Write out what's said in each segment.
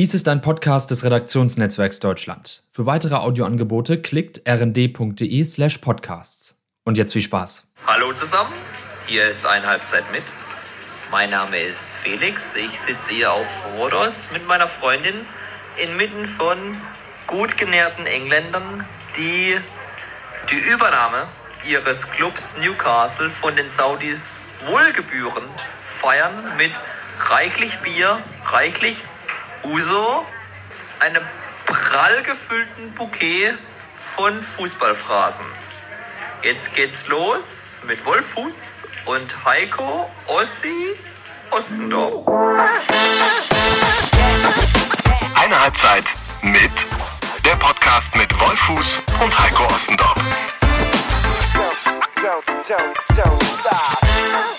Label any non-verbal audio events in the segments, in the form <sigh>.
Dies ist ein Podcast des Redaktionsnetzwerks Deutschland. Für weitere Audioangebote klickt rnd.de slash podcasts. Und jetzt viel Spaß. Hallo zusammen, hier ist ein Halbzeit mit. Mein Name ist Felix, ich sitze hier auf Rhodos mit meiner Freundin inmitten von gut genährten Engländern, die die Übernahme ihres Clubs Newcastle von den Saudis wohlgebührend feiern mit reichlich Bier, reichlich Uso, einem prall gefüllten Bouquet von Fußballphrasen. Jetzt geht's los mit Wolfuß und Heiko Ossi Ostendorf. Eine Halbzeit mit der Podcast mit Wolfuß und Heiko Ostendorf.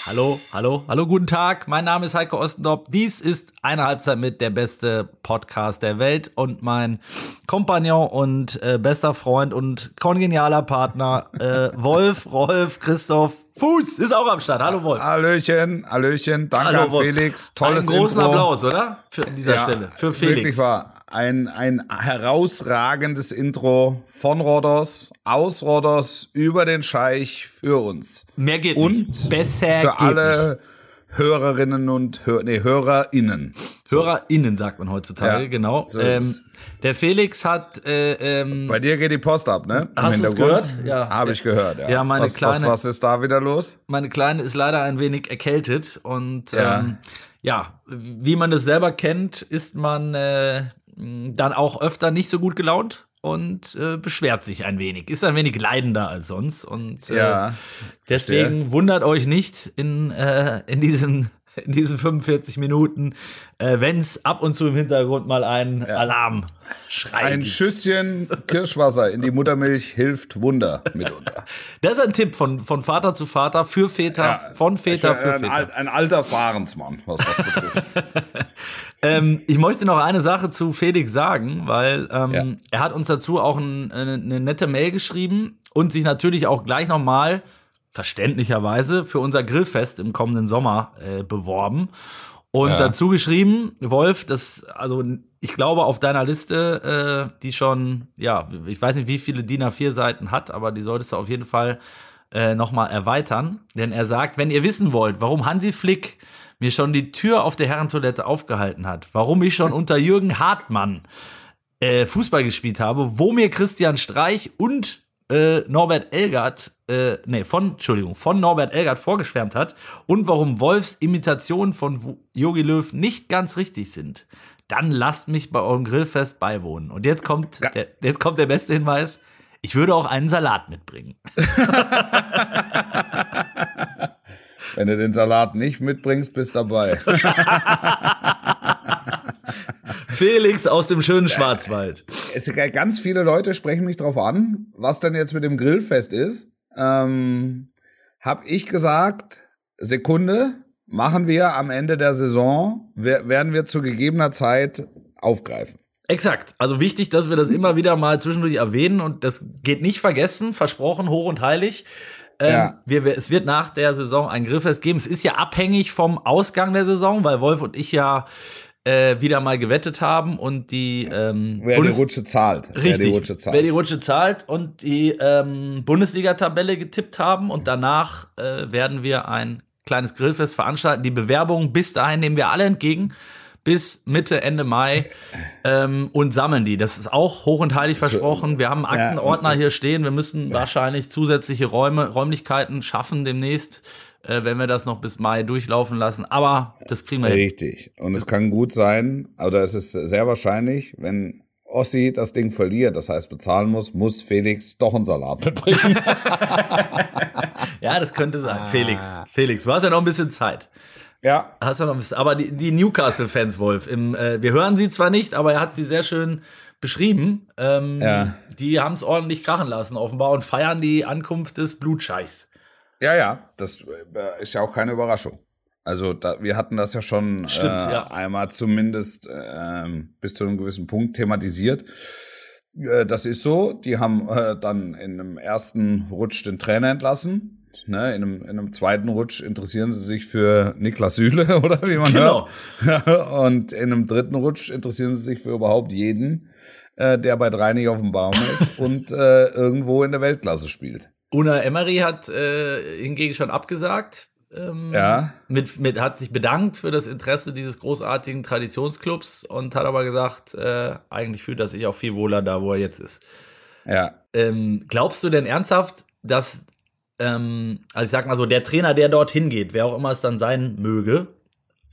Hallo, hallo, hallo, guten Tag. Mein Name ist Heiko Ostendorf. Dies ist eine Halbzeit mit der beste Podcast der Welt und mein Kompagnon und äh, bester Freund und kongenialer Partner äh, <laughs> Wolf, Rolf, Christoph Fuß ist auch am Start. Hallo Wolf. Hallöchen, Hallöchen, danke Hallo. Felix, tolles Einen großen Intro. Applaus, oder? Für an dieser Ja, Stelle. Für Felix. Wirklich wahr. Ein, ein herausragendes Intro von Rodos, aus Rodos, über den Scheich für uns. Mehr geht Und nicht. Besser Für alle Hörerinnen und Hör nee, HörerInnen. nicht. HörerInnen sagt man heutzutage, Ja, genau. so ähm, es. der Felix hat äh, ähm, Bei dir geht die Post ab, ne? Im Hast Hintergrund. gehört? Ja. Habe ich gehört, ja. Ja, meine was, kleine- was, was ist da wieder los? meine Kleine ist leider ein wenig erkältet und Ja. ähm, ja, wie man das selber kennt, ist man äh, dann auch öfter nicht so gut gelaunt und äh, beschwert sich ein wenig, ist ein wenig leidender als sonst und äh, Ja, deswegen wundert euch nicht in, äh, in diesen <laughs> in diesen 45 Minuten, äh, wenn es ab und zu im Hintergrund mal ein Alarmschrei Ein gibt. Schüsschen Kirschwasser in die Muttermilch hilft Wunder mitunter. <laughs> Das ist ein Tipp von, von Vater zu Vater, für Väter, von Väter für ein, Väter. al- ein alter Fahrensmann, was das betrifft. <laughs> Ähm, ich möchte noch eine Sache zu Felix sagen, weil ähm, Ja. er hat uns dazu auch ein, eine, eine nette Mail geschrieben und sich natürlich auch gleich nochmal verständlicherweise für unser Grillfest im kommenden Sommer äh, beworben. Und Ja. dazu geschrieben, Wolf, das, also ich glaube auf deiner Liste, äh, die schon, ja, ich weiß nicht, wie viele DIN A4 Seiten hat, aber die solltest du auf jeden Fall äh, nochmal erweitern. Denn er sagt, wenn ihr wissen wollt, warum Hansi Flick mir schon die Tür auf der Herrentoilette aufgehalten hat, warum ich schon unter Jürgen Hartmann äh, Fußball gespielt habe, wo mir Christian Streich und äh, Norbert Elgert, äh, nee, von, Entschuldigung, von Norbert Elgert vorgeschwärmt hat und warum Wolfs Imitationen von Jogi Löw nicht ganz richtig sind, dann lasst mich bei eurem Grillfest beiwohnen. Und jetzt kommt, der, jetzt kommt der beste Hinweis. Ich würde auch einen Salat mitbringen. <laughs> Wenn du den Salat nicht mitbringst, bist dabei. <laughs> Felix aus dem schönen Schwarzwald. es, ganz viele Leute sprechen mich drauf an, was denn jetzt mit dem Grillfest ist. Ähm, hab ich gesagt, Sekunde, machen wir am Ende der Saison, wer- werden wir zu gegebener Zeit aufgreifen. Exakt. Also wichtig, dass wir das immer wieder mal zwischendurch erwähnen und das geht nicht vergessen, versprochen, hoch und heilig. Ähm, Ja. wir, es wird nach der Saison ein Grillfest geben. Es ist ja abhängig vom Ausgang der Saison, weil Wolf und ich ja äh, wieder mal gewettet haben und die ähm, Wer Bundes- die Rutsche zahlt. Wer Richtig, die Rutsche zahlt. wer die Rutsche zahlt und die ähm, Bundesliga-Tabelle getippt haben. Und danach äh, werden wir ein kleines Grillfest veranstalten. Die Bewerbung bis dahin nehmen wir alle entgegen. Bis Mitte, Ende Mai <laughs> ähm, und sammeln die. Das ist auch hoch und heilig versprochen. Wir haben einen Aktenordner hier stehen. Wir müssen wahrscheinlich zusätzliche Räume, Räumlichkeiten schaffen demnächst, äh, wenn wir das noch bis Mai durchlaufen lassen. Aber das kriegen wir hin. Richtig. Und es kann gut sein, oder es ist sehr wahrscheinlich, wenn Ossi das Ding verliert, das heißt bezahlen muss, muss Felix doch einen Salat mitbringen. <laughs> Ja, das könnte sein. Felix, Felix, du hast ja noch ein bisschen Zeit. ja. Hast du noch ein bisschen, aber die, die Newcastle-Fans, Wolf, im, äh, wir hören sie zwar nicht, aber er hat sie sehr schön beschrieben. Ähm, Ja. Die haben es ordentlich krachen lassen, offenbar, und feiern die Ankunft des Blutscheichs. Ja, ja, das äh, ist ja auch keine Überraschung. Also da, wir hatten das ja schon Stimmt, äh, ja. einmal zumindest ähm, bis zu einem gewissen Punkt thematisiert. Äh, das ist so. Die haben äh, dann in einem ersten Rutsch den Trainer entlassen. ne, in, einem, in einem zweiten Rutsch interessieren sie sich für Niklas Süle <laughs> oder wie man Genau. hört. <laughs> Und in einem dritten Rutsch interessieren sie sich für überhaupt jeden, äh, der bei drei nicht auf dem Baum ist und äh, irgendwo in der Weltklasse spielt. Una Emery hat äh, hingegen schon abgesagt. Ähm, Ja. Mit, mit, hat sich bedankt für das Interesse dieses großartigen Traditionsclubs und hat aber gesagt, äh, eigentlich fühlt er sich auch viel wohler da, wo er jetzt ist. Ja. Ähm, glaubst du denn ernsthaft, dass, ähm, also ich sag mal so, der Trainer, der dorthin geht, wer auch immer es dann sein möge,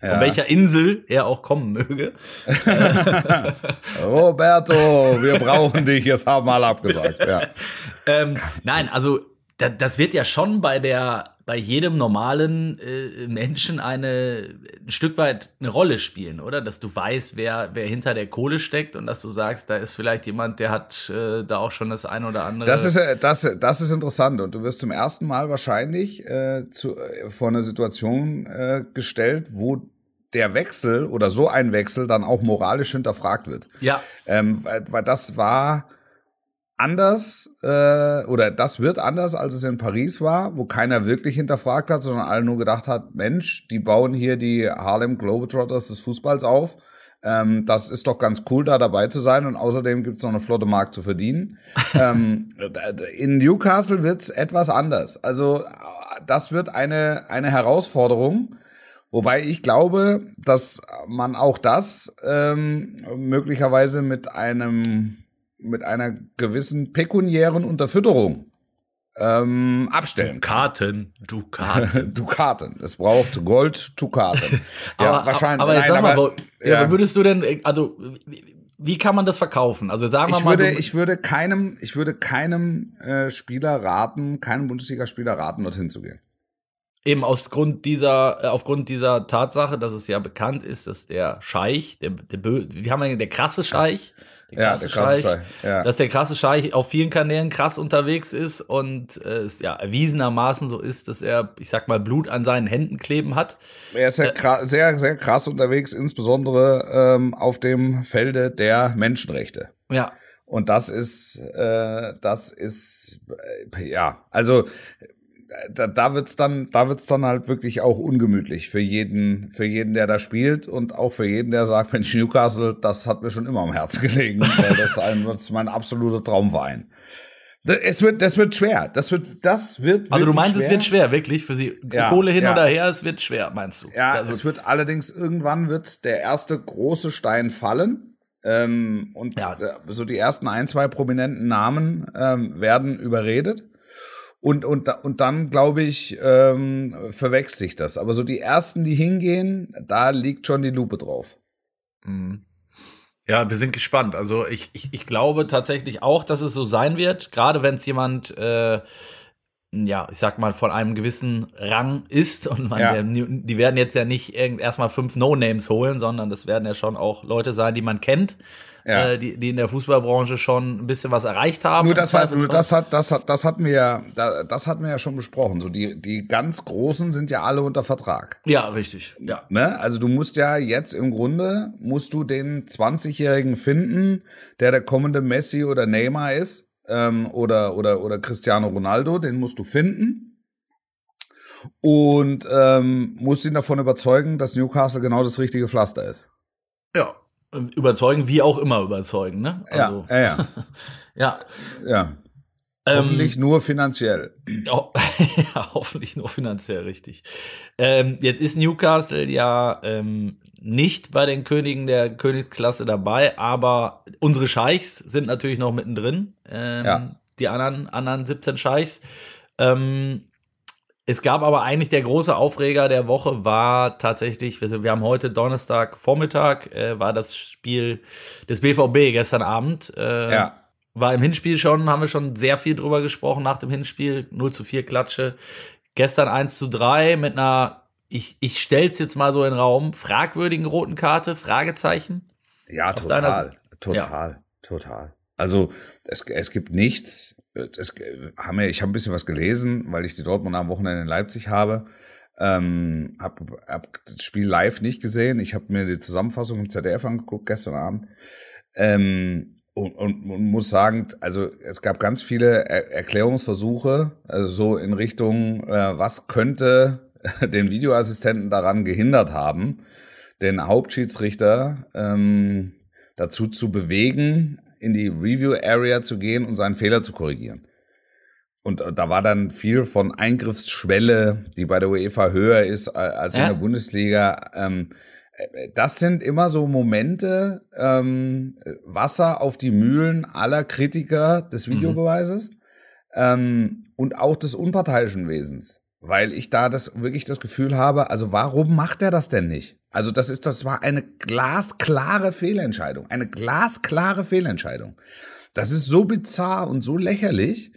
von Ja. welcher Insel er auch kommen möge, <laughs> Roberto, wir brauchen dich, jetzt haben wir alle abgesagt. Ja. <laughs> ähm, nein, also da, das wird ja schon bei der bei jedem normalen äh, Menschen eine ein Stück weit eine Rolle spielen, oder? Dass du weißt, wer wer hinter der Kohle steckt und dass du sagst, da ist vielleicht jemand, der hat äh, da auch schon das ein oder andere. Das ist, äh, das, das ist interessant und du wirst zum ersten Mal wahrscheinlich äh, zu, äh, vor eine Situation äh, gestellt, wo der Wechsel oder so ein Wechsel dann auch moralisch hinterfragt wird. ja, Ähm, weil, weil das war anders äh, oder das wird anders, als es in Paris war, wo keiner wirklich hinterfragt hat, sondern alle nur gedacht hat, Mensch, die bauen hier die Harlem Globetrotters des Fußballs auf. Ähm, das ist doch ganz cool, da dabei zu sein und außerdem gibt's noch eine flotte Mark zu verdienen. <laughs> ähm, in Newcastle wird's etwas anders. Also das wird eine, eine Herausforderung. Wobei ich glaube, dass man auch das ähm, möglicherweise mit einem mit einer gewissen pekuniären Unterfütterung ähm, abstellen kann. Karten, du Karten. <laughs> Dukaten. Es braucht Gold, Dukaten. <laughs> Ja, aber, wahrscheinlich. Aber jetzt Nein, sag mal, aber, wo- ja. ja. würdest du denn, also wie, kann man das verkaufen? Also sagen wir ich mal, würde, ich würde keinem, ich würde keinem äh, Spieler raten, keinem Bundesligaspieler raten, dorthin zu gehen. eben aus Grund dieser, äh, aufgrund dieser Tatsache, dass es ja bekannt ist, dass der Scheich, der, der wie haben wir den, der krasse Scheich, Ja, der krasse Scheich, ja. dass der krasse Scheich auf vielen Kanälen krass unterwegs ist und äh, es ja erwiesenermaßen so ist, dass er, ich sag mal, Blut an seinen Händen kleben hat. Er ist ja kra- sehr, sehr krass unterwegs, insbesondere ähm, auf dem Felde der Menschenrechte. Ja, Und das ist, äh, das ist, äh, ja, also äh, da, da wird's dann, da wird's dann halt wirklich auch ungemütlich für jeden, für jeden, der da spielt und auch für jeden, der sagt, Mensch, Newcastle, das hat mir schon immer am Herzen gelegen, <laughs> weil das, ein, das ist mein absoluter Traumverein. Das- Es wird, das wird schwer. Das wird, das wird. also du meinst, es wird schwer, wirklich, für sie Ja, Kohle hin ja. oder her, es wird schwer, meinst du? Ja, also, es wird allerdings irgendwann wird der erste große Stein fallen. Ähm, und Ja. äh, so die ersten ein, zwei prominenten Namen ähm, werden überredet. Und, und, und dann, glaube ich, ähm, verwechselt sich das. Aber so die ersten, die hingehen, da liegt schon die Lupe drauf. Mhm. Ja, wir sind gespannt. Also ich, ich, ich glaube tatsächlich auch, dass es so sein wird, gerade wenn es jemand, äh, ja, ich sag mal, von einem gewissen Rang ist und man, Ja. der, die werden jetzt ja nicht erstmal fünf No-Names holen, sondern das werden ja schon auch Leute sein, die man kennt, Ja. äh, die, die in der Fußballbranche schon ein bisschen was erreicht haben. Nur das hat, nur das hat, das hat, das hatten wir ja, da- das hatten wir ja schon besprochen. So die, die ganz Großen sind ja alle unter Vertrag. Ja, richtig. Ja. Ne? Also du musst ja jetzt im Grunde, musst du den 20-Jährigen finden, der der kommende Messi oder Neymar ist, ähm, oder, oder, oder Cristiano Ronaldo, den musst du finden. Und ähm, musst ihn davon überzeugen, dass Newcastle genau das richtige Pflaster ist. Ja. Überzeugen, wie auch immer überzeugen, ne? Also, ja, ja, ja. <laughs> ja. ja. Ähm, Hoffentlich nur finanziell. Ja, <laughs> ja, hoffentlich nur finanziell richtig. Ähm, jetzt ist Newcastle ja ähm, nicht bei den Königen der Königsklasse dabei, aber unsere Scheichs sind natürlich noch mittendrin. Ähm, Ja. Die anderen, anderen 17 Scheichs. Ähm, es gab aber eigentlich der große Aufreger der Woche war tatsächlich, wir, haben heute Donnerstag Vormittag, äh, war das Spiel des BVB gestern Abend. Äh, Ja. war im Hinspiel schon, haben wir schon sehr viel drüber gesprochen nach dem Hinspiel. 0 zu 4 Klatsche. Gestern 1 zu 3 mit einer, ich, ich stell's jetzt mal so in den Raum, fragwürdigen roten Karte, Fragezeichen. Ja, total. Total, total. Also es, es gibt nichts. Es, haben wir, ich habe ein bisschen was gelesen, weil ich die Dortmund am Wochenende in Leipzig habe. Ähm, hab, hab das Spiel live nicht gesehen. Ich habe mir die Zusammenfassung im ZDF angeguckt gestern Abend. Ähm, und, und, und muss sagen, also es gab ganz viele er Erklärungsversuche, also so in Richtung, äh, was könnte <laughs> den Videoassistenten daran gehindert haben, den Hauptschiedsrichter ähm, dazu zu bewegen, in die Review Area zu gehen und seinen Fehler zu korrigieren. Und äh, da war dann viel von Eingriffsschwelle, die bei der UEFA höher ist als in der Bundesliga. Ähm, äh, das sind immer so Momente, ähm, Wasser auf die Mühlen aller Kritiker des mhm. Videobeweises mhm. ähm, und auch des unparteiischen Wesens. Weil ich da das wirklich das Gefühl habe, also warum macht er das denn nicht? Also das ist, das war eine glasklare Fehlentscheidung. Eine glasklare Fehlentscheidung. Das ist so bizarr und so lächerlich,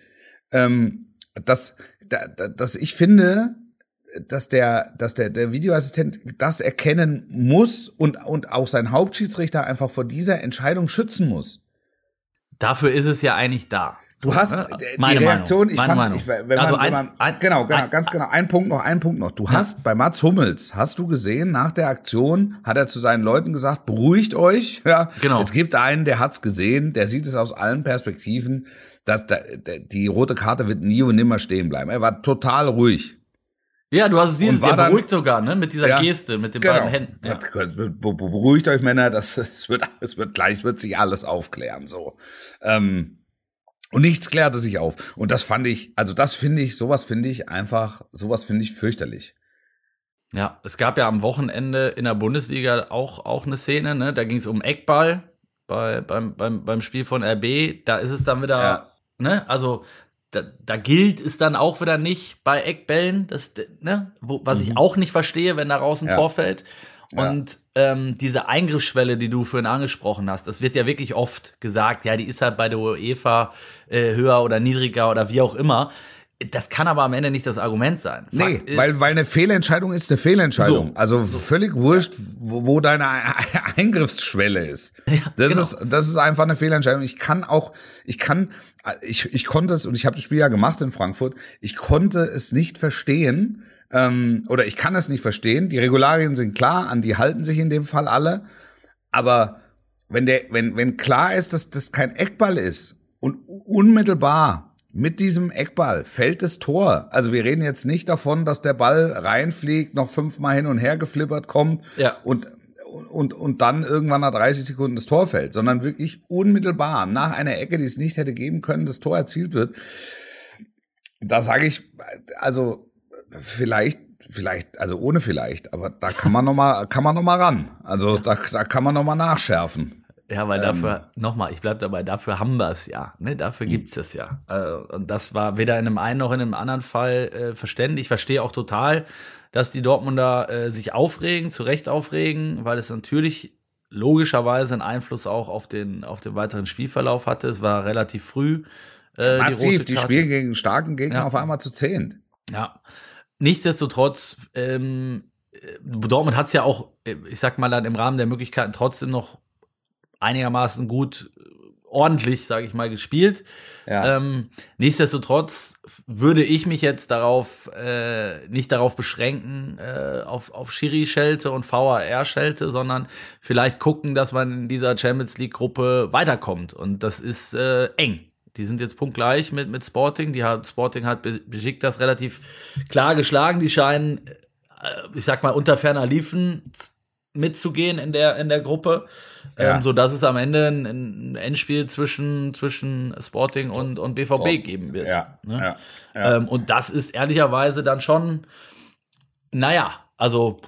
ähm, dass, dass ich finde, dass der, dass der, der Videoassistent das erkennen muss und, und auch sein Hauptschiedsrichter einfach vor dieser Entscheidung schützen muss. Dafür ist es ja eigentlich da. Du hast ne? die Meine Reaktion, Meinung. ich fand, Meinung. Ich, wenn man, also ein, wenn man, ein, genau, genau, ein, ganz genau, ein Punkt noch, ein Punkt noch. Du ja. hast bei Mats Hummels, hast du gesehen, nach der Aktion hat er zu seinen Leuten gesagt, beruhigt euch, <laughs> ja. Genau. Es gibt einen, der hat's gesehen, der sieht es aus allen Perspektiven, dass da, die rote Karte wird nie und nimmer stehen bleiben. Er war total ruhig. Ja, du hast es dieses, der beruhigt sogar, ne, mit dieser ja, Geste, mit den genau. beiden Händen. Ja. Beruhigt euch Männer, das, <laughs> es wird, es wird gleich, wird sich alles aufklären, so. Ähm, und nichts klärte sich auf. Und das fand ich, also das finde ich, sowas finde ich einfach, sowas finde ich fürchterlich. Ja, es gab ja am Wochenende in der Bundesliga auch, auch eine Szene, ne? Da ging es um Eckball bei, beim, beim, beim Spiel von RB. Da ist es dann wieder, ja. ne? Also da, da gilt es dann auch wieder nicht bei Eckbällen, das, ne? Wo, was mhm. ich auch nicht verstehe, wenn daraus ein ja. Tor fällt. Und ähm, diese Eingriffsschwelle, die du vorhin angesprochen hast, das wird ja wirklich oft gesagt, ja, die ist halt bei der UEFA äh, höher oder niedriger oder wie auch immer. Das kann aber am Ende nicht das Argument sein. Fakt nee, ist, weil, weil eine Fehlentscheidung ist eine Fehlentscheidung. So, also so. völlig wurscht, wo, wo deine <laughs> Eingriffsschwelle ist. Ja, das genau. ist. Das ist einfach eine Fehlentscheidung. Ich kann auch, ich kann, ich, ich konnte es, und ich habe das Spiel ja gemacht in Frankfurt, ich konnte es nicht verstehen, ähm, oder ich kann es nicht verstehen. Die Regularien sind klar, an die halten sich in dem Fall alle. Aber wenn der, wenn, wenn klar ist, dass das kein Eckball ist und unmittelbar mit diesem Eckball fällt das Tor. Also wir reden jetzt nicht davon, dass der Ball reinfliegt, noch fünfmal hin und her geflippert kommt ja. und, und, und dann irgendwann nach 30 Sekunden das Tor fällt, sondern wirklich unmittelbar nach einer Ecke, die es nicht hätte geben können, das Tor erzielt wird. Da sage ich, also vielleicht, vielleicht, also ohne vielleicht, aber da kann man noch mal, <laughs> kann man noch mal ran. Also da, da kann man noch mal nachschärfen. Ja, weil ähm, dafür, nochmal, ich bleib dabei, dafür haben wir es ja. Ne? Dafür hm. gibt's es ja. Äh, und das war weder in einem einen noch in einem anderen Fall äh, verständlich. Ich verstehe auch total, dass die Dortmunder äh, sich aufregen, zu Recht aufregen, weil es natürlich logischerweise einen Einfluss auch auf den, auf den weiteren Spielverlauf hatte. Es war relativ früh. Äh, Massiv, die, die spielen gegen starken Gegner ja. auf einmal zu zehnt. Ja, Nichtsdestotrotz, ähm, Dortmund hat es ja auch, ich sag mal dann im Rahmen der Möglichkeiten trotzdem noch einigermaßen gut ordentlich, sage ich mal, gespielt. Ja. Ähm, nichtsdestotrotz würde ich mich jetzt darauf äh, nicht darauf beschränken äh, auf auf Schiri-Schelte und VAR-Schelte, sondern vielleicht gucken, dass man in dieser Champions League-Gruppe weiterkommt. Und das ist äh, eng. Die sind jetzt punktgleich mit, mit Sporting. Die hat, Sporting hat das relativ klar geschlagen. Die scheinen, äh, ich sag mal, unter ferner Liefen mitzugehen in der, in der Gruppe. Ja. Ähm, so dass es am Ende ein, ein, Endspiel zwischen, zwischen Sporting und, und BVB oh. geben wird. Ja. Ne? Ja. ja. Ähm, und das ist ehrlicherweise dann schon, naja, also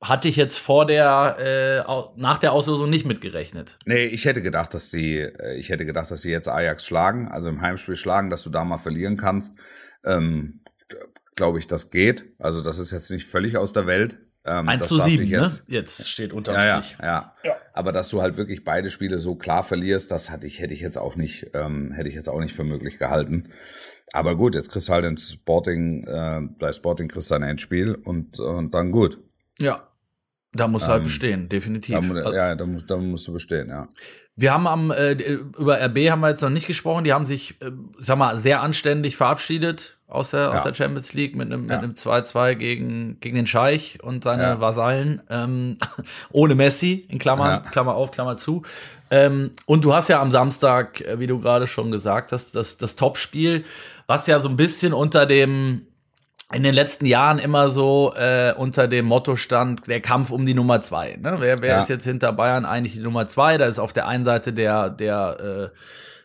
hatte ich jetzt vor der äh, nach der Auslosung nicht mitgerechnet. Nee, ich hätte gedacht, dass die äh, ich hätte gedacht, dass sie jetzt Ajax schlagen, also im Heimspiel schlagen, dass du da mal verlieren kannst. Ähm, Glaube ich, das geht. Also das ist jetzt nicht völlig aus der Welt. Ähm, 1 zu 7, jetzt, ne? Jetzt steht unter ja, Strich. Ja, ja, ja. Aber dass du halt wirklich beide Spiele so klar verlierst, das hatte ich, hätte ich jetzt auch nicht, ähm, hätte ich jetzt auch nicht für möglich gehalten. Aber gut, jetzt kriegst du halt ein Sporting, äh, bei Sporting kriegst du ein Endspiel und, und dann gut. Ja, Da muss ähm, halt bestehen, definitiv. Da, also ja, da, muss, da musst du bestehen, ja. Wir haben am äh, über RB haben wir jetzt noch nicht gesprochen. Die haben sich, äh, sag mal, sehr anständig verabschiedet aus der, ja. aus der Champions League mit einem ja. mit einem 2-2 gegen gegen den Scheich und seine ja. Vasallen ähm, <laughs> ohne Messi in Klammern Klammer auf Klammer zu. Ähm, und du hast ja am Samstag, äh, wie du gerade schon gesagt hast, das das Topspiel, was ja so ein bisschen unter dem in den letzten Jahren immer so äh, unter dem Motto stand, der Kampf um die Nummer zwei. Ne? Wer, wer ja. ist jetzt hinter Bayern eigentlich die Nummer zwei? Da ist auf der einen Seite der, der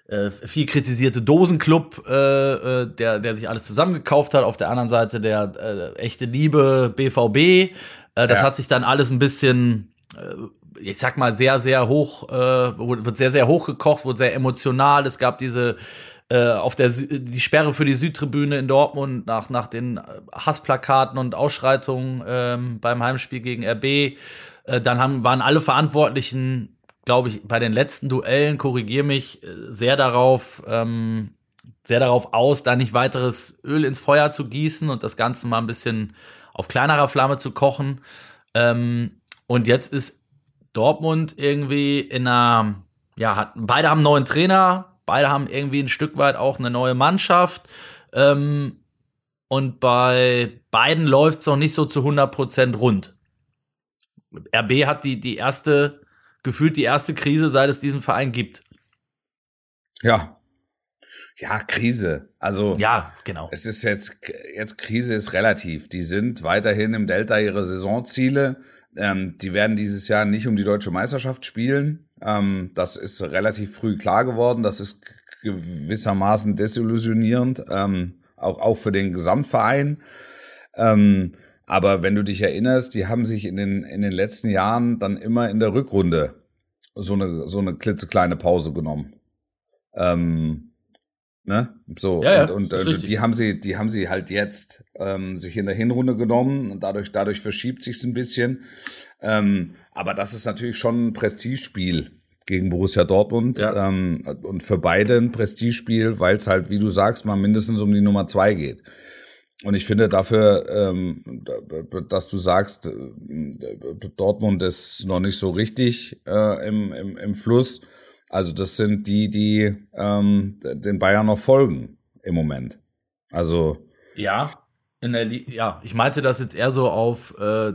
äh, äh, viel kritisierte Dosenclub, äh, äh, der, der sich alles zusammengekauft hat, auf der anderen Seite der äh, echte Liebe BVB. Äh, das ja. hat sich dann alles ein bisschen äh, ich sag mal, sehr, sehr hoch, äh, wird sehr, sehr hoch gekocht, wird sehr emotional. Es gab diese äh, auf der die Sperre für die Südtribüne in Dortmund nach nach den Hassplakaten und Ausschreitungen ähm, beim Heimspiel gegen RB. Äh, dann haben, waren alle Verantwortlichen, glaube ich, bei den letzten Duellen, korrigier mich, äh, sehr darauf ähm, sehr darauf aus, da nicht weiteres Öl ins Feuer zu gießen und das Ganze mal ein bisschen auf kleinerer Flamme zu kochen. Ähm, und jetzt ist Dortmund irgendwie in einer, ja, hat, beide haben einen neuen Trainer, Beide haben irgendwie ein Stück weit auch eine neue Mannschaft. Ähm, und bei beiden läuft es noch nicht so zu 100% rund. RB hat die, die erste, gefühlt die erste Krise, seit es diesen Verein gibt. Ja. Ja, Krise. Also. Ja, genau. Es ist jetzt, jetzt Krise ist relativ. Die sind weiterhin im Delta ihre Saisonziele. Ähm, die werden dieses Jahr nicht um die deutsche Meisterschaft spielen. Ähm, das ist relativ früh klar geworden. Das ist gewissermaßen desillusionierend, ähm, auch, auch für den Gesamtverein. Ähm, aber wenn du dich erinnerst, die haben sich in den, in den letzten Jahren dann immer in der Rückrunde so eine, so eine klitzekleine Pause genommen. Ähm, ne? So, ja, ja, und, und äh, die haben sie, die haben sie halt jetzt ähm, sich in der Hinrunde genommen und dadurch, dadurch verschiebt sich's ein bisschen. Ähm, aber das ist natürlich schon ein Prestigespiel gegen Borussia Dortmund ja. ähm, und für beide ein Prestigespiel, weil es halt, wie du sagst, mal mindestens um die Nummer zwei geht. Und ich finde dafür, ähm, dass du sagst, äh, Dortmund ist noch nicht so richtig äh, im, im, im Fluss. Also das sind die, die ähm, den Bayern noch folgen im Moment. Also ja, in der, ja, ich meinte das jetzt eher so auf äh,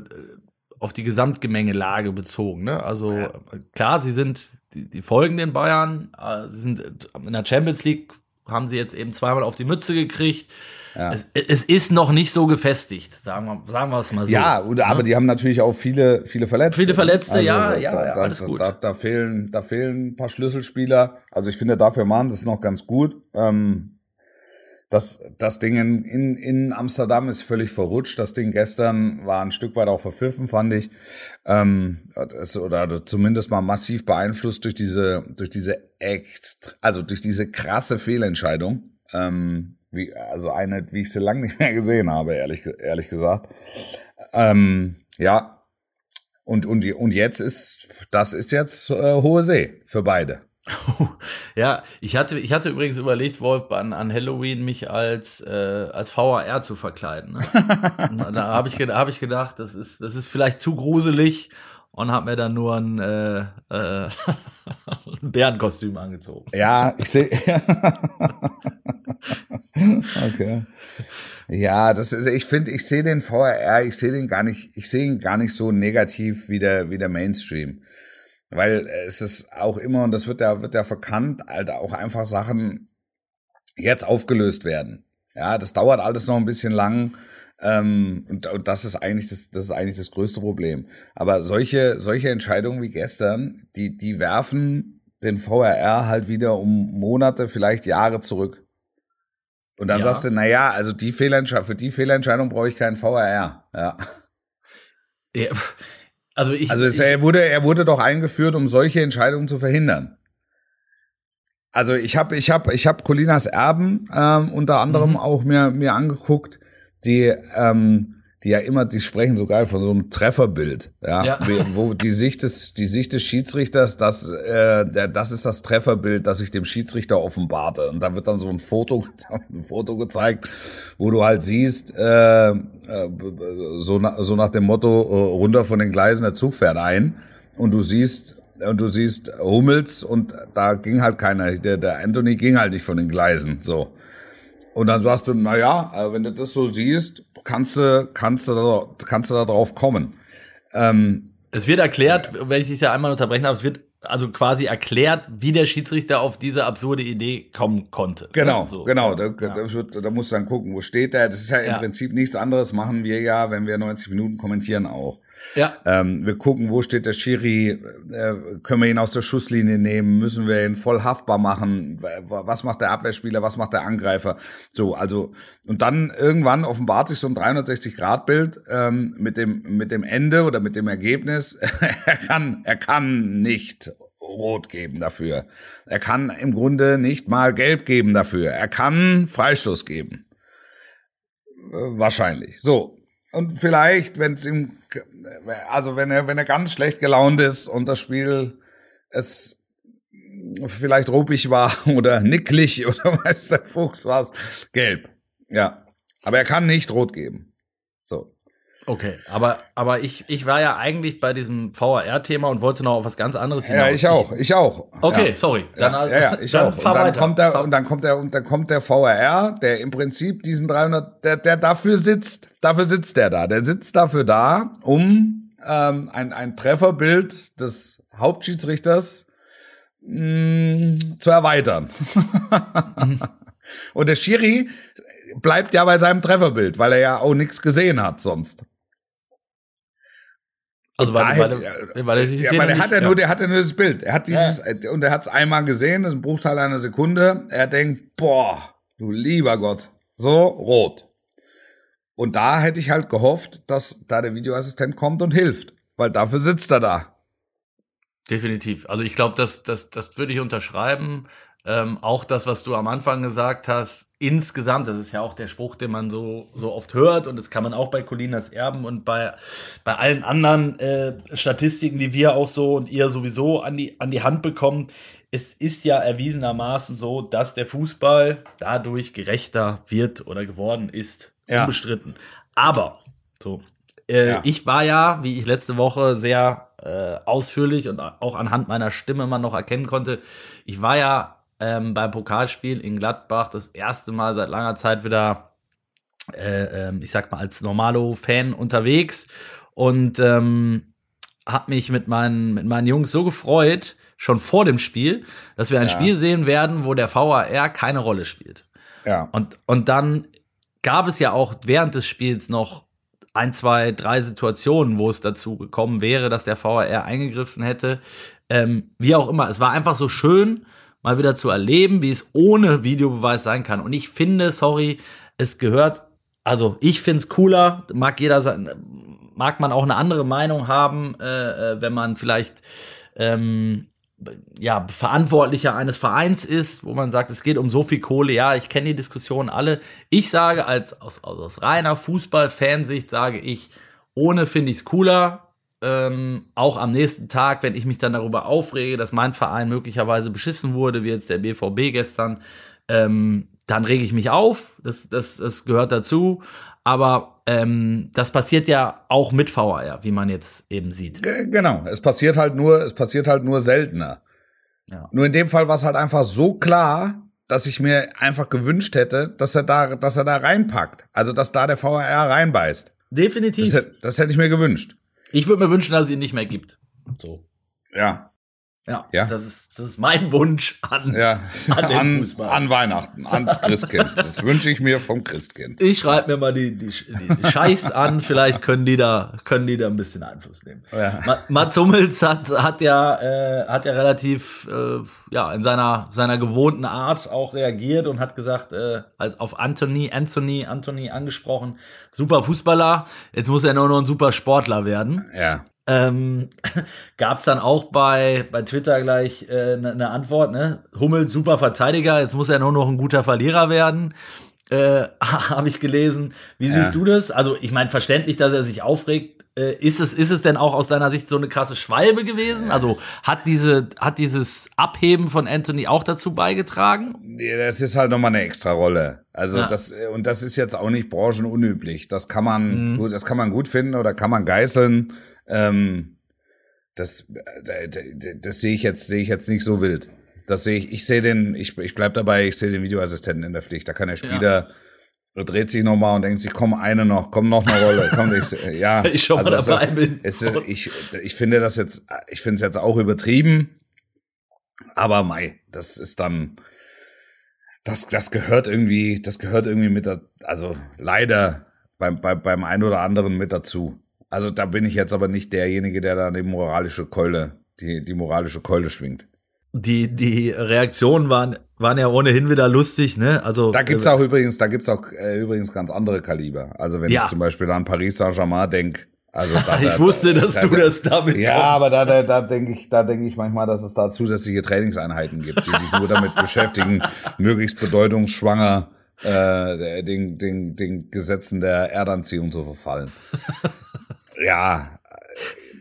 auf die Gesamtgemengelage bezogen. Ne? Also ja. klar, sie sind, die, die folgen den Bayern, äh, sie sind in der Champions League haben sie jetzt eben zweimal auf die Mütze gekriegt. Ja. Es, es, ist noch nicht so gefestigt, sagen wir, sagen wir es mal so. Ja, oder, aber ne? die haben natürlich auch viele, viele Verletzte. Viele Verletzte, also, ja, ja, da, ja, alles da, gut. Da, da, fehlen, da fehlen ein paar Schlüsselspieler. Also ich finde, dafür machen sie es noch ganz gut. Ähm, das, das Ding in, in, in Amsterdam ist völlig verrutscht. Das Ding gestern war ein Stück weit auch verpfiffen, fand ich. Ähm, das, oder zumindest mal massiv beeinflusst durch diese, durch diese extra, also durch diese krasse Fehlentscheidung. Ähm, wie, also eine, wie ich sie lange nicht mehr gesehen habe, ehrlich, ehrlich gesagt. Ähm, ja. Und, und, und jetzt ist, das ist jetzt äh, hohe See für beide. <laughs> ja, ich hatte, ich hatte übrigens überlegt, Wolf, an, an Halloween mich als, äh, als VAR zu verkleiden. Ne? <laughs> da habe ich, hab ich gedacht, das ist, das ist vielleicht zu gruselig und habe mir dann nur ein, äh, äh, <laughs> ein Bärenkostüm angezogen. Ja, ich sehe. okay. Ja, das ist, ich finde, ich sehe den VRR, ich sehe den gar nicht, ich sehe ihn gar nicht so negativ wie der, wie der Mainstream. Weil es ist auch immer, und das wird ja, wird ja verkannt, Alter, auch einfach Sachen jetzt aufgelöst werden. Ja, das dauert alles noch ein bisschen lang. Ähm, und, und das ist eigentlich das, das ist eigentlich das größte Problem. Aber solche, solche Entscheidungen wie gestern, die, die werfen den VRR halt wieder um Monate, vielleicht Jahre zurück. Und dann ja. sagst du, na ja, also die Fehlentscheidung, für die Fehlentscheidung brauche ich keinen VRR. Ja. ja. Also, ich, also es, er wurde, er wurde doch eingeführt, um solche Entscheidungen zu verhindern. Also ich habe, ich habe, ich habe Colinas Erben ähm, unter anderem mhm. auch mir mir angeguckt, die ähm, die ja immer, die sprechen so geil von so einem Trefferbild, ja, Ja. Wo die Sicht des, die Sicht des Schiedsrichters, das, äh, der, das ist das Trefferbild, das ich dem Schiedsrichter offenbarte. Und da wird dann so ein Foto, <laughs> ein Foto gezeigt, wo du halt siehst, äh, so, na, so nach dem Motto, äh, runter von den Gleisen, der Zug fährt ein. Und du siehst, und du siehst Hummels und da ging halt keiner, der, der Anthony ging halt nicht von den Gleisen, so. Und dann sagst du, na ja, äh, wenn du das so siehst, kannst du, kannst du da, kannst du da drauf kommen. Ähm, Es wird erklärt, wenn ich dich da einmal unterbrechen darf, es wird also quasi erklärt, wie der Schiedsrichter auf diese absurde Idee kommen konnte. genau, So. genau. Da, wird, da musst du dann gucken, wo steht der. Das ist ja im Ja. Prinzip nichts anderes, machen wir ja, wenn wir 90 Minuten kommentieren auch. Ja. Ähm, wir gucken, wo steht der Schiri, äh, können wir ihn aus der Schusslinie nehmen, müssen wir ihn voll haftbar machen, was macht der Abwehrspieler, was macht der Angreifer, so, also, und dann irgendwann offenbart sich so ein 360-Grad-Bild ähm, mit, dem, mit dem Ende oder mit dem Ergebnis, <laughs> er kann, er kann nicht rot geben dafür. Er kann im Grunde nicht mal gelb geben dafür. Er kann Freistoß geben. Äh, Wahrscheinlich. So. Und vielleicht, wenn es ihm, also wenn er, wenn er ganz schlecht gelaunt ist und das Spiel es vielleicht ruppig war <laughs> oder nicklig oder <laughs> weiß der Fuchs was, gelb. Ja. Aber er kann nicht rot geben. Okay, aber, aber ich, ich war ja eigentlich bei diesem VAR-Thema und wollte noch auf was ganz anderes hinaus. Ja, ich auch, ich auch. Okay, ja. sorry. Dann, ja, ja, ja, ich dann auch. Und dann weiter. kommt der, und dann kommt der, und dann kommt der VRR, der im Prinzip diesen 300, der, der dafür sitzt, dafür sitzt der da. Der sitzt dafür da, um ähm, ein, ein Trefferbild des Hauptschiedsrichters mh, zu erweitern. <laughs> und der Schiri bleibt ja bei seinem Trefferbild, weil er ja auch nichts gesehen hat sonst. Also, da weil, hätte- weil, weil er sich Ja, weil er hat ja, ja. nur, der hat ja nur das Bild. Er hat dieses, äh, und er hat es einmal gesehen, das ist ein Bruchteil einer Sekunde. Er denkt, boah, du lieber Gott, so rot. Und da hätte ich halt gehofft, dass da der Videoassistent kommt und hilft, weil dafür sitzt er da. Definitiv. Also ich glaube, das, das, das würde ich unterschreiben. Ähm, auch das, was du am Anfang gesagt hast, insgesamt, das ist ja auch der Spruch, den man so, so oft hört und das kann man auch bei Colinas Erben und bei, bei allen anderen äh, Statistiken, die wir auch so und ihr sowieso an die, an die Hand bekommen. Es ist ja erwiesenermaßen so, dass der Fußball dadurch gerechter wird oder geworden ist. Ja. Unbestritten. Aber, so, äh, Ja. ich war ja, wie ich letzte Woche sehr äh, ausführlich und auch anhand meiner Stimme man noch erkennen konnte, ich war ja ähm, beim Pokalspiel in Gladbach das erste Mal seit langer Zeit wieder, äh, ähm, ich sag mal, als Normalo-Fan unterwegs und ähm, hab mich mit meinen, mit meinen Jungs so gefreut, schon vor dem Spiel, dass wir ein Ja. Spiel sehen werden, wo der VAR keine Rolle spielt. Ja. Und, und dann gab es ja auch während des Spiels noch ein, zwei, drei Situationen, wo es dazu gekommen wäre, dass der VAR eingegriffen hätte. Ähm, wie auch immer, es war einfach so schön, mal wieder zu erleben, wie es ohne Videobeweis sein kann. Und ich finde, sorry, es gehört, also ich finde es cooler, mag jeder sein, mag man auch eine andere Meinung haben, äh, äh, wenn man vielleicht ähm, ja, Verantwortlicher eines Vereins ist, wo man sagt, es geht um so viel Kohle. Ja, ich kenne die Diskussionen alle. Ich sage, als aus, aus, aus reiner Fußball-Fansicht sage ich, ohne finde ich es cooler. Ähm, auch am nächsten Tag, wenn ich mich dann darüber aufrege, dass mein Verein möglicherweise beschissen wurde, wie jetzt der BVB gestern, ähm, dann rege ich mich auf. Das, das, das gehört dazu. Aber ähm, das passiert ja auch mit VAR, wie man jetzt eben sieht. Genau. Es passiert halt nur, es passiert halt nur seltener. Ja. Nur in dem Fall war es halt einfach so klar, dass ich mir einfach gewünscht hätte, dass er da, dass er da reinpackt. Also, dass da der VAR reinbeißt. Definitiv. Das, das hätte ich mir gewünscht. Ich würde mir wünschen, dass es ihn nicht mehr gibt. So. Ja. Ja, Ja. Das, ist, das ist mein Wunsch an. Ja. An den an, Fußball. an Weihnachten, ans Christkind. Das <laughs> wünsche ich mir vom Christkind. Ich schreibe mir mal die, die, die, Scheichs an, vielleicht können die da, können die da ein bisschen Einfluss nehmen. Ja. Ma- Mats Hummels hat, hat ja, äh, hat ja relativ, äh, ja, in seiner, seiner gewohnten Art auch reagiert und hat gesagt, äh, als auf Anthony, Anthony, Anthony angesprochen, super Fußballer, jetzt muss er nur noch ein super Sportler werden. Ja. Ähm, <laughs> Gab es dann auch bei, bei Twitter gleich eine äh, ne- ne Antwort, ne? Hummels super Verteidiger, jetzt muss er nur noch ein guter Verlierer werden. äh, <laughs> habe ich gelesen. Wie Ja. siehst du das? Also, ich meine, verständlich, dass er sich aufregt. Äh, ist, es, ist es denn auch aus deiner Sicht so eine krasse Schwalbe gewesen? Also, hat, diese, hat dieses Abheben von Anthony auch dazu beigetragen? Nee, Das ist halt nochmal eine extra Rolle. Also Ja. das, und das ist jetzt auch nicht branchenunüblich. Das kann man, Mhm. gut, das kann man gut finden oder kann man geißeln. Ähm, das, äh, das, das sehe ich jetzt, sehe ich jetzt nicht so wild. Das sehe ich, ich sehe den, ich, ich bleib dabei, ich sehe den Videoassistenten in der Pflicht. Da kann der Spieler, dreht sich nochmal und denkt sich, komm, eine noch, komm, noch eine Rolle. Komm, ich, ja. <laughs> Ich schon mal das dabei ist, bin. Ist, ich, ich finde das jetzt, ich finde es jetzt auch übertrieben. Aber mei, das ist dann, das, das gehört irgendwie, das gehört irgendwie mit, also leider beim, beim, beim einen oder anderen mit dazu. Also da bin ich jetzt aber nicht derjenige, der da die moralische Keule, die, die moralische Keule schwingt. Die, die Reaktionen waren, waren ja ohnehin wieder lustig, ne? Also, Da gibt's äh, auch übrigens, da gibt's auch äh, übrigens ganz andere Kaliber. Also wenn Ja. ich zum Beispiel an Paris Saint-Germain denk, also <laughs> da, Ich da- wusste, dass da, du das damit Ja, kommst. aber da, da, da denke ich, da denke ich manchmal, dass es da zusätzliche Trainingseinheiten gibt, die sich nur damit <laughs> beschäftigen, möglichst bedeutungsschwanger äh, den, den, den Gesetzen der Erdanziehung zu verfallen. <laughs> ja,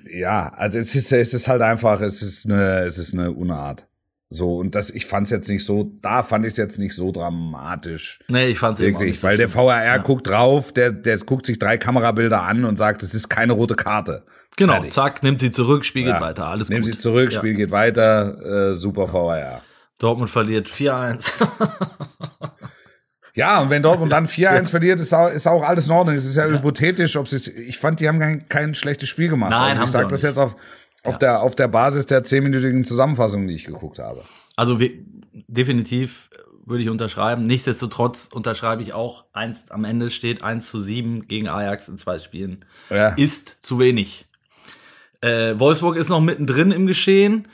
ja, also es ist, es ist halt einfach, es ist eine, es ist eine Unart. So, und das, ich fand's jetzt nicht so, da fand ich es jetzt nicht so dramatisch. Nee, ich fand's eben auch Wirklich, nicht so weil der. VRR guckt drauf, der, der guckt sich drei Kamerabilder an und sagt, es ist keine rote Karte. Genau, Fertig. zack, nimmt sie zurück, spiegelt Ja. weiter, alles Nehmen gut. sie zurück, Ja. Spiel geht weiter, äh, super VRR. Dortmund verliert 4-1. <laughs> Ja, und wenn Dortmund dann <laughs> 4-1 verliert, ist auch, ist auch alles in Ordnung. Es ist ja, hypothetisch, ob sie ich fand, die haben kein, kein schlechtes Spiel gemacht. Nein, also ich sage das jetzt auf, auf, der, auf der Basis der zehnminütigen Zusammenfassung, die ich geguckt habe. Also wir, definitiv würde ich unterschreiben. Nichtsdestotrotz unterschreibe ich auch, eins, am Ende steht 1 zu 7 gegen Ajax in zwei Spielen. Ja. Ist zu wenig. Äh, Wolfsburg ist noch mittendrin im Geschehen.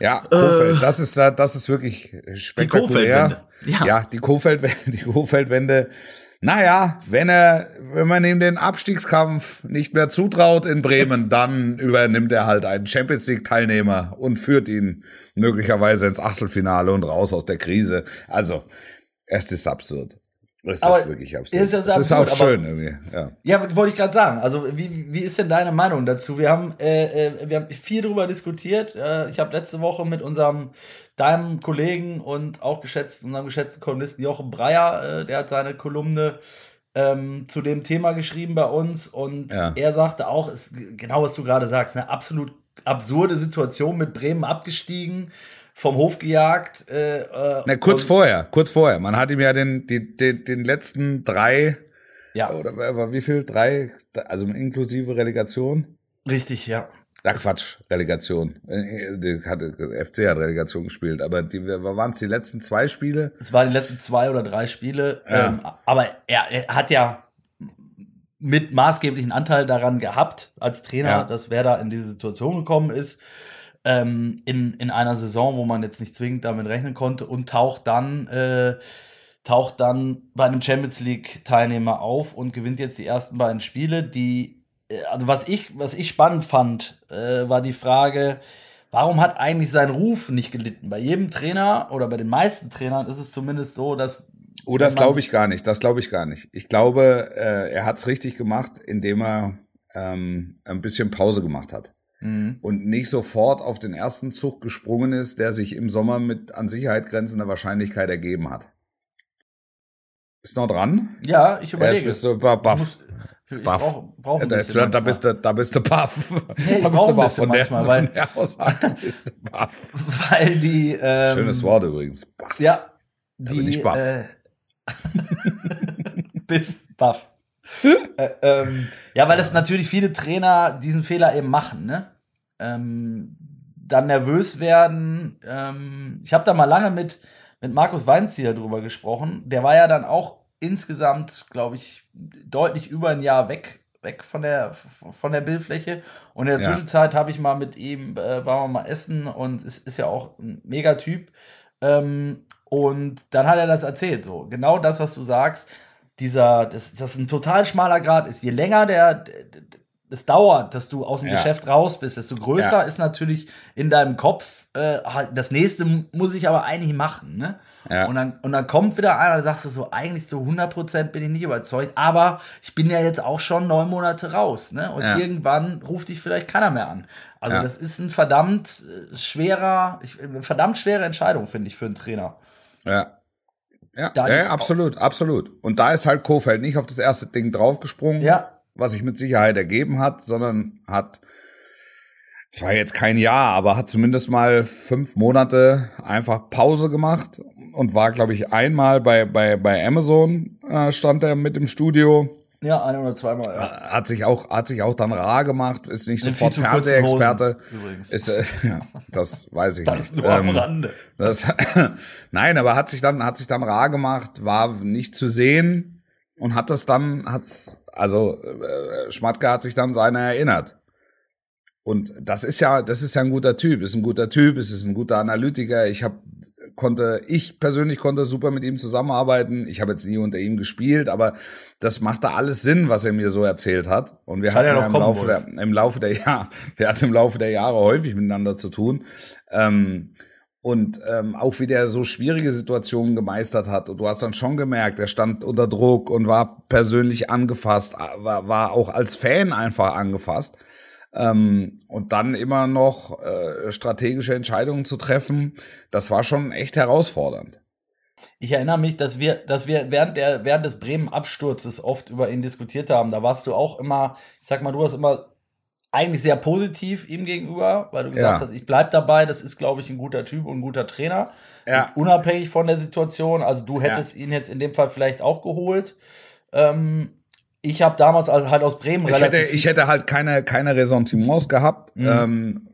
Ja, Kofeld, das ist da, das ist wirklich spektakulär. Kofeld-Wende. Ja. ja, die Kofeld, <laughs> die Kofeldwende. Naja, wenn er, wenn man ihm den Abstiegskampf nicht mehr zutraut in Bremen, dann übernimmt er halt einen Champions League Teilnehmer und führt ihn möglicherweise ins Achtelfinale und raus aus der Krise. Also, es ist absurd. Es Aber ist wirklich absurd. ist es sehr ist auch schön irgendwie. Ja. Ja, wollte ich gerade sagen. Also, wie, wie ist denn deine Meinung dazu? Wir haben, äh, äh, wir haben viel darüber diskutiert. Äh, ich habe letzte Woche mit unserem, deinem Kollegen und auch geschätzten, unserem geschätzten Kolumnisten Jochen Breyer, äh, der hat seine Kolumne ähm, zu dem Thema geschrieben bei uns und Ja. er sagte auch, ist genau was du gerade sagst, eine absolut absurde Situation mit Bremen abgestiegen, vom Hof gejagt. Äh, äh, Na, kurz vorher, kurz vorher. Man hat ihm ja den, die, den, den letzten drei, Ja, oder aber wie viel? Drei, also inklusive Relegation? richtig, ja. Ja, Quatsch, Relegation. Äh, Die hatte, FC hat Relegation gespielt, aber die waren es die letzten zwei Spiele? Es waren die letzten zwei oder drei Spiele. Ja. Ähm, aber er, er hat ja mit maßgeblichen Anteil daran gehabt, als Trainer, Ja. dass wer da in diese Situation gekommen ist, ähm, in, in einer Saison, wo man jetzt nicht zwingend damit rechnen konnte und taucht dann, äh, taucht dann bei einem Champions League Teilnehmer auf und gewinnt jetzt die ersten beiden Spiele, die, äh, also was ich, was ich spannend fand, äh, war die Frage, Warum hat eigentlich sein Ruf nicht gelitten? Bei jedem Trainer oder bei den meisten Trainern ist es zumindest so, dass. Oh, das glaube ich gar nicht. Das glaube ich gar nicht. Ich glaube, äh, er hat es richtig gemacht, indem er ähm, ein bisschen Pause gemacht hat. Mhm. Und nicht sofort auf den ersten Zug gesprungen ist, der sich im Sommer mit an Sicherheit grenzender Wahrscheinlichkeit ergeben hat. Ist noch dran? Ja, ich überlege. jetzt bist du baff. Ich Baff. brauch, brauch ein Ja, bisschen da, da bist du, da bist du baff. Ich da brauch ein baff. Von der, manchmal, von weil- der Aussage <laughs> bist du baff. Weil die. Ähm, Schönes Wort übrigens. Baff. Ja. Da Die, bin ich baff. Äh, <laughs> Biff, baff. Äh, ähm, ja, weil das natürlich viele Trainer diesen Fehler eben machen, ne? Ähm, dann nervös werden. Ähm, ich habe da mal lange mit, mit Markus Weinzieher drüber gesprochen. Der war ja dann auch insgesamt, glaube ich, deutlich über ein Jahr weg, weg von der, von der Bildfläche. Und in der Ja. Zwischenzeit habe ich mal mit ihm, äh, waren wir mal essen und es ist ja auch ein Megatyp. Ähm, und dann hat er das erzählt, so genau das, was du sagst, dieser, dass das ein total schmaler Grad ist. Je länger der, es dauert, dass du aus dem Ja. Geschäft raus bist, desto größer Ja. ist natürlich in deinem Kopf, äh, halt, das nächste muss ich aber eigentlich machen. Ne? Ja. Und, dann, und dann kommt wieder einer, da sagst du so, eigentlich zu 100% bin ich nicht überzeugt, aber ich bin ja jetzt auch schon neun Monate raus. Ne? Und irgendwann ruft dich vielleicht keiner mehr an. Also das ist ein verdammt äh, schwerer, ich, eine verdammt schwere Entscheidung, finde ich, für einen Trainer. Ja. Ja, ja, absolut, absolut. Und da ist halt Kofeld nicht auf das erste Ding draufgesprungen, Ja. was sich mit Sicherheit ergeben hat, sondern hat, es war jetzt kein Jahr, aber hat zumindest mal fünf Monate einfach Pause gemacht und war, glaube ich, einmal bei, bei, bei Amazon, äh, stand er mit im Studio. Ja, ein oder zweimal. Ja. Hat sich auch, hat sich auch dann rar gemacht, ist nicht Sind sofort Fernsehexperte. Übrigens. Ist, äh, <laughs> ja, das weiß ich Das nicht. nur am Ähm, Rande. das, <laughs> nein, aber hat sich dann, hat sich dann rar gemacht, war nicht zu sehen und hat das dann, hat's, also äh, Schmatke hat sich dann seiner erinnert. Und das ist ja, das ist ja ein guter Typ, ist ein guter Typ, ist ist ein guter Analytiker. Ich habe konnte, ich persönlich konnte super mit ihm zusammenarbeiten. Ich habe jetzt nie unter ihm gespielt, aber das machte alles Sinn, was er mir so erzählt hat. Und wir Kann ja hatten noch ja im Laufe der, im Laufe der Jahre, <laughs> wir hatten im Laufe der Jahre häufig miteinander zu tun. Ähm, und ähm, auch wie der so schwierige Situationen gemeistert hat. Und du hast dann schon gemerkt, er stand unter Druck und war persönlich angefasst, war, war auch als Fan einfach angefasst. Ähm, und dann immer noch äh, strategische Entscheidungen zu treffen, das war schon echt herausfordernd. Ich erinnere mich, dass wir, dass wir während der, während des Bremen-Absturzes oft über ihn diskutiert haben. Da warst du auch immer, ich sag mal, du warst immer eigentlich sehr positiv ihm gegenüber, weil du gesagt Ja. hast, ich bleib dabei, das ist, glaube ich, ein guter Typ und ein guter Trainer. Ja. Unabhängig von der Situation. Also du hättest ihn jetzt in dem Fall vielleicht auch geholt. Ähm, ich habe damals also halt aus Bremen Ich hätte, ich hätte halt keine, keine Ressentiments gehabt Mhm. ähm,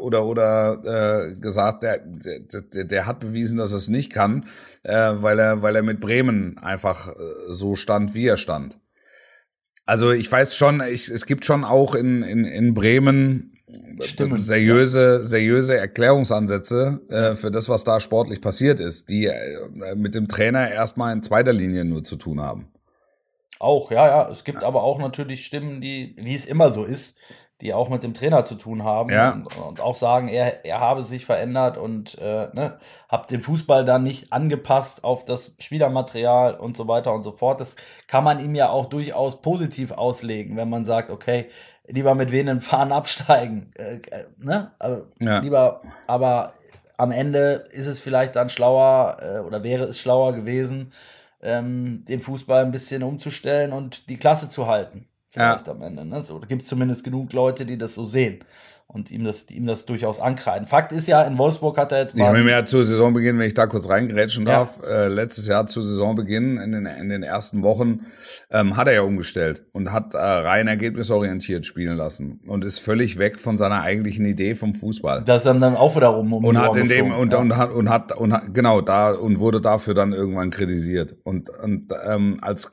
oder, oder äh, gesagt, der, der, der hat bewiesen, dass er es nicht kann, äh, weil, er, weil er mit Bremen einfach äh, so stand, wie er stand. Also ich weiß schon, ich, es gibt schon auch in, in, in Bremen Stimmen. seriöse, seriöse Erklärungsansätze äh, für das, was da sportlich passiert ist, die äh, mit dem Trainer erstmal in zweiter Linie nur zu tun haben. Auch, ja, ja. Es gibt aber auch natürlich Stimmen, die, wie es immer so ist, die auch mit dem Trainer zu tun haben Ja. und, und auch sagen, er, er habe sich verändert und äh, ne, hab den Fußball dann nicht angepasst auf das Spielermaterial und so weiter und so fort. Das kann man ihm ja auch durchaus positiv auslegen, wenn man sagt, okay, lieber mit wehenden Fahnen absteigen, äh, äh, ne? Also, Ja. Lieber, aber am Ende ist es vielleicht dann schlauer äh, oder wäre es schlauer gewesen, ähm, den Fußball ein bisschen umzustellen und die Klasse zu halten. Vielleicht am Ende. Ne? So, da gibt es zumindest genug Leute, die das so sehen und ihm das, ihm das durchaus ankreiden. Fakt ist ja, in Wolfsburg hat er jetzt Ich habe mal. mir ja zu Saisonbeginn, wenn ich da kurz reingerätschen Ja. darf, äh, letztes Jahr zu Saisonbeginn in den, in den ersten Wochen ähm, hat er ja umgestellt und hat äh, rein ergebnisorientiert spielen lassen und ist völlig weg von seiner eigentlichen Idee vom Fußball. Das dann, dann auch wieder rum um und hat in dem und, ja. und hat und hat und hat, genau da und wurde dafür dann irgendwann kritisiert und und ähm, als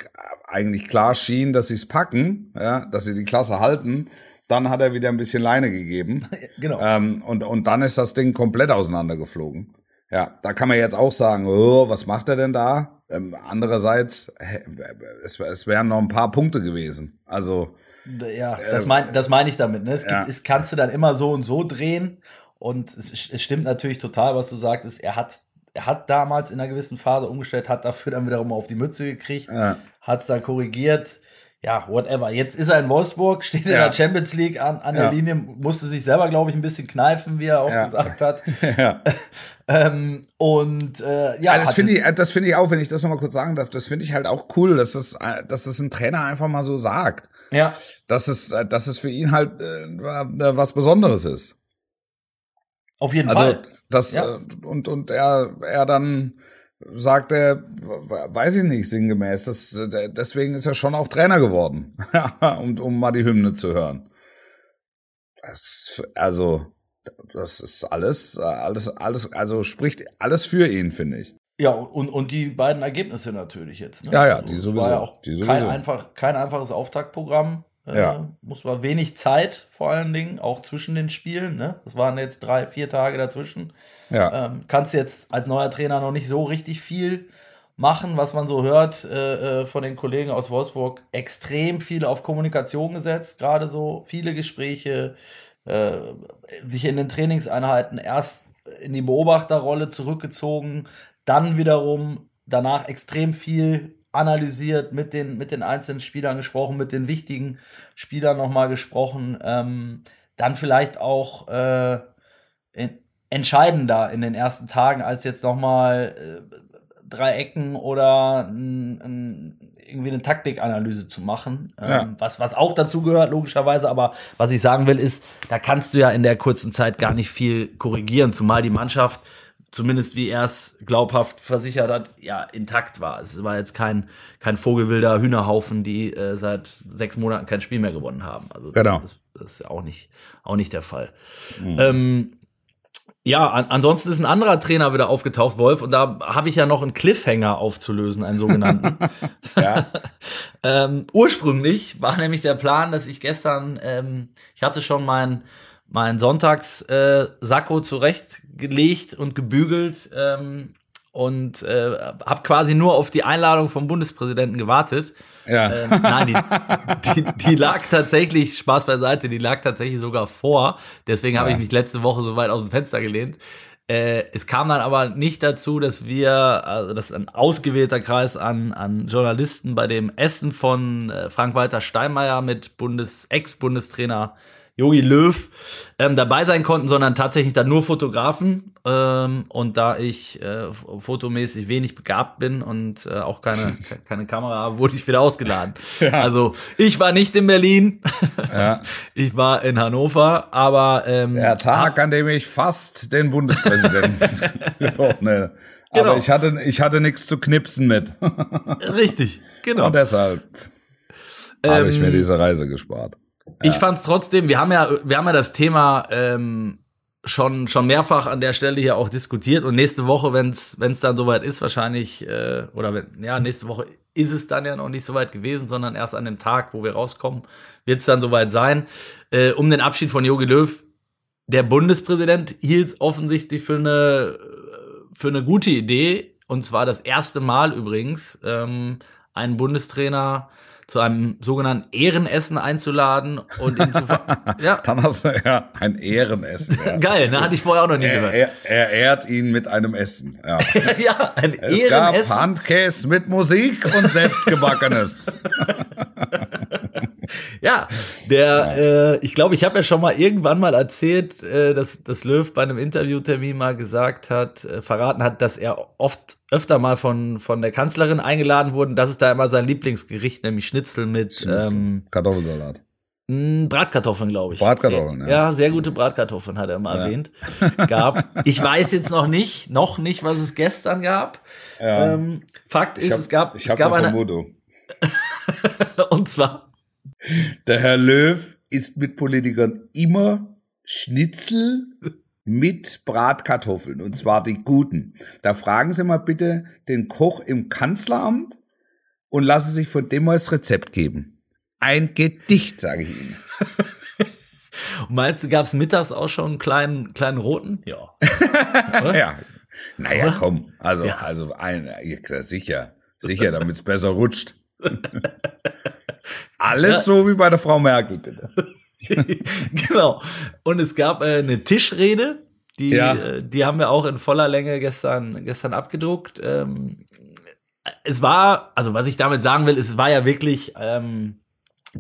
eigentlich klar schien, dass sie es packen, ja, dass sie die Klasse halten, dann hat er wieder ein bisschen Leine gegeben. <laughs> Genau. Ähm, und, und dann ist das Ding komplett auseinandergeflogen. Ja, da kann man jetzt auch sagen, oh, was macht er denn da? Ähm, andererseits, es, es wären noch ein paar Punkte gewesen. Also, Ja, das meine das mein ich damit. Ne? Es, gibt, ja. es kannst du dann immer so und so drehen. Und es, es stimmt natürlich total, was du sagtest. Er hat, er hat damals in einer gewissen Phase umgestellt, hat dafür dann wiederum auf die Mütze gekriegt, Ja. hat es dann korrigiert. Ja, whatever. Jetzt ist er in Wolfsburg, steht in Ja. der Champions League an, an Ja. der Linie, musste sich selber, glaube ich, ein bisschen kneifen, wie er auch Ja. gesagt hat. <laughs> ähm, und äh, ja, Ja, das finde ich, das finde ich auch, wenn ich das nochmal kurz sagen darf, das finde ich halt auch cool, dass das, äh, dass das ein Trainer einfach mal so sagt. ja, Dass es, äh, dass es für ihn halt äh, was Besonderes ist. auf jeden Also Fall. das und und er er dann sagt er, weiß ich nicht sinngemäß, das, äh, deswegen ist er schon auch Trainer geworden, <laughs> um um mal die Hymne zu hören. Das, also das ist alles alles alles also spricht alles für ihn, finde ich. Ja, und, und die beiden Ergebnisse natürlich jetzt. Ne? Ja, ja, Also, die es sowieso, War ja auch die kein, sowieso. einfach, kein einfaches Auftaktprogramm. Äh, Ja. Muss man wenig Zeit vor allen Dingen, auch zwischen den Spielen. Ne? Das waren jetzt drei, vier Tage dazwischen. Ja. Ähm, kannst jetzt als neuer Trainer noch nicht so richtig viel machen, was man so hört äh, äh, von den Kollegen aus Wolfsburg, extrem viel auf Kommunikation gesetzt, gerade so viele Gespräche, äh, sich in den Trainingseinheiten erst in die Beobachterrolle zurückgezogen, dann wiederum danach extrem viel analysiert, mit den, mit den einzelnen Spielern gesprochen, mit den wichtigen Spielern nochmal gesprochen, ähm, dann vielleicht auch äh, in, entscheidender in den ersten Tagen, als jetzt nochmal äh, drei Ecken oder ein, ein, irgendwie eine Taktikanalyse zu machen. Ja. Ähm, was, was auch dazu gehört, logischerweise. Aber was ich sagen will, ist, da kannst du ja in der kurzen Zeit gar nicht viel korrigieren, zumal die Mannschaft zumindest wie er es glaubhaft versichert hat, ja, intakt war. Es war jetzt kein, kein vogelwilder Hühnerhaufen, die äh, seit sechs Monaten kein Spiel mehr gewonnen haben. Also das, genau. das, das ist auch nicht, auch nicht der Fall. Mhm. Ähm, ja, an, ansonsten ist ein anderer Trainer wieder aufgetaucht, Wolf, und da habe ich ja noch einen Cliffhanger aufzulösen, einen sogenannten. <laughs> ja. <laughs> ähm, ursprünglich war nämlich der Plan, dass ich gestern, ähm, ich hatte schon mein, mein Sonntags-Sakko äh, zurechtgelegt und gebügelt ähm, und äh, habe quasi nur auf die Einladung vom Bundespräsidenten gewartet. Ja. Ähm, nein, die, die, die lag tatsächlich, Spaß beiseite, die lag tatsächlich sogar vor. Deswegen habe ja. ich mich letzte Woche so weit aus dem Fenster gelehnt. Äh, es kam dann aber nicht dazu, dass wir, also dass ein ausgewählter Kreis an, an Journalisten bei dem Essen von äh, Frank-Walter Steinmeier mit Bundes, Ex-Bundestrainer Jogi Löw ähm, dabei sein konnten, sondern tatsächlich dann nur Fotografen. Ähm, und da ich äh, fotomäßig wenig begabt bin und äh, auch keine, <laughs> keine Kamera habe, wurde ich wieder ausgeladen. <laughs> Ja. Also ich war nicht in Berlin, ja. <laughs> ich war in Hannover, aber ähm, der Tag, an dem ich fast den Bundespräsidenten getroffen ne. Genau. Aber ich hatte, ich hatte nichts zu knipsen mit. Richtig, genau. Und deshalb habe ich mir ähm, diese Reise gespart. Ich fand es trotzdem, wir haben ja, wir haben ja das Thema ähm, schon, schon mehrfach an der Stelle hier auch diskutiert und nächste Woche, wenn es dann soweit ist, wahrscheinlich, äh, oder wenn, ja, nächste Woche ist es dann ja noch nicht soweit gewesen, sondern erst an dem Tag, wo wir rauskommen, wird es dann soweit sein. Äh, um den Abschied von Jogi Löw, der Bundespräsident hielt es offensichtlich für eine, für eine gute Idee, und zwar das erste Mal übrigens, ähm, einen Bundestrainer zu einem sogenannten Ehrenessen einzuladen und ihn zu <laughs> ja. Dann hast du ja ein Ehrenessen. Ja. Geil, ne? Hatte ich vorher auch noch nie er, gehört. Er, er, ehrt ihn mit einem Essen. Ja, <laughs> ja ein es Ehrenessen. Es gab Handkäse mit Musik und selbstgebackenes. <laughs> ja, der, äh, ich glaube, ich habe ja schon mal irgendwann mal erzählt, äh, dass, dass Löw bei einem Interviewtermin mal gesagt hat, äh, verraten hat, dass er oft öfter mal von, von der Kanzlerin eingeladen wurde. Das ist da immer sein Lieblingsgericht, nämlich Schnitzel mit Schnitzel. Ähm, Kartoffelsalat. Bratkartoffeln, glaube ich. Bratkartoffeln, sehr, ja. Ja, sehr gute Bratkartoffeln hat er mal ja. erwähnt. Gab. Ich weiß jetzt noch nicht, noch nicht, was es gestern gab. Ja. Ähm, Fakt ist, hab, es gab, ich es gab eine Vermutung. <laughs> Und zwar der Herr Löw isst mit Politikern immer Schnitzel mit Bratkartoffeln und zwar die guten. Da fragen Sie mal bitte den Koch im Kanzleramt und lassen sich von dem mal das Rezept geben. Ein Gedicht, sage ich Ihnen. <laughs> Meinst du, gab es mittags auch schon einen kleinen, kleinen roten? Ja. <laughs> ja. Naja, Oder? komm. Also, ja. also ein, sicher, sicher, damit es besser rutscht. <laughs> Alles ja. so wie bei der Frau Merkel, bitte. <laughs> genau. Und es gab äh, eine Tischrede, die, ja. äh, die haben wir auch in voller Länge gestern, gestern abgedruckt. Ähm, es war, also was ich damit sagen will, es war ja wirklich, ähm,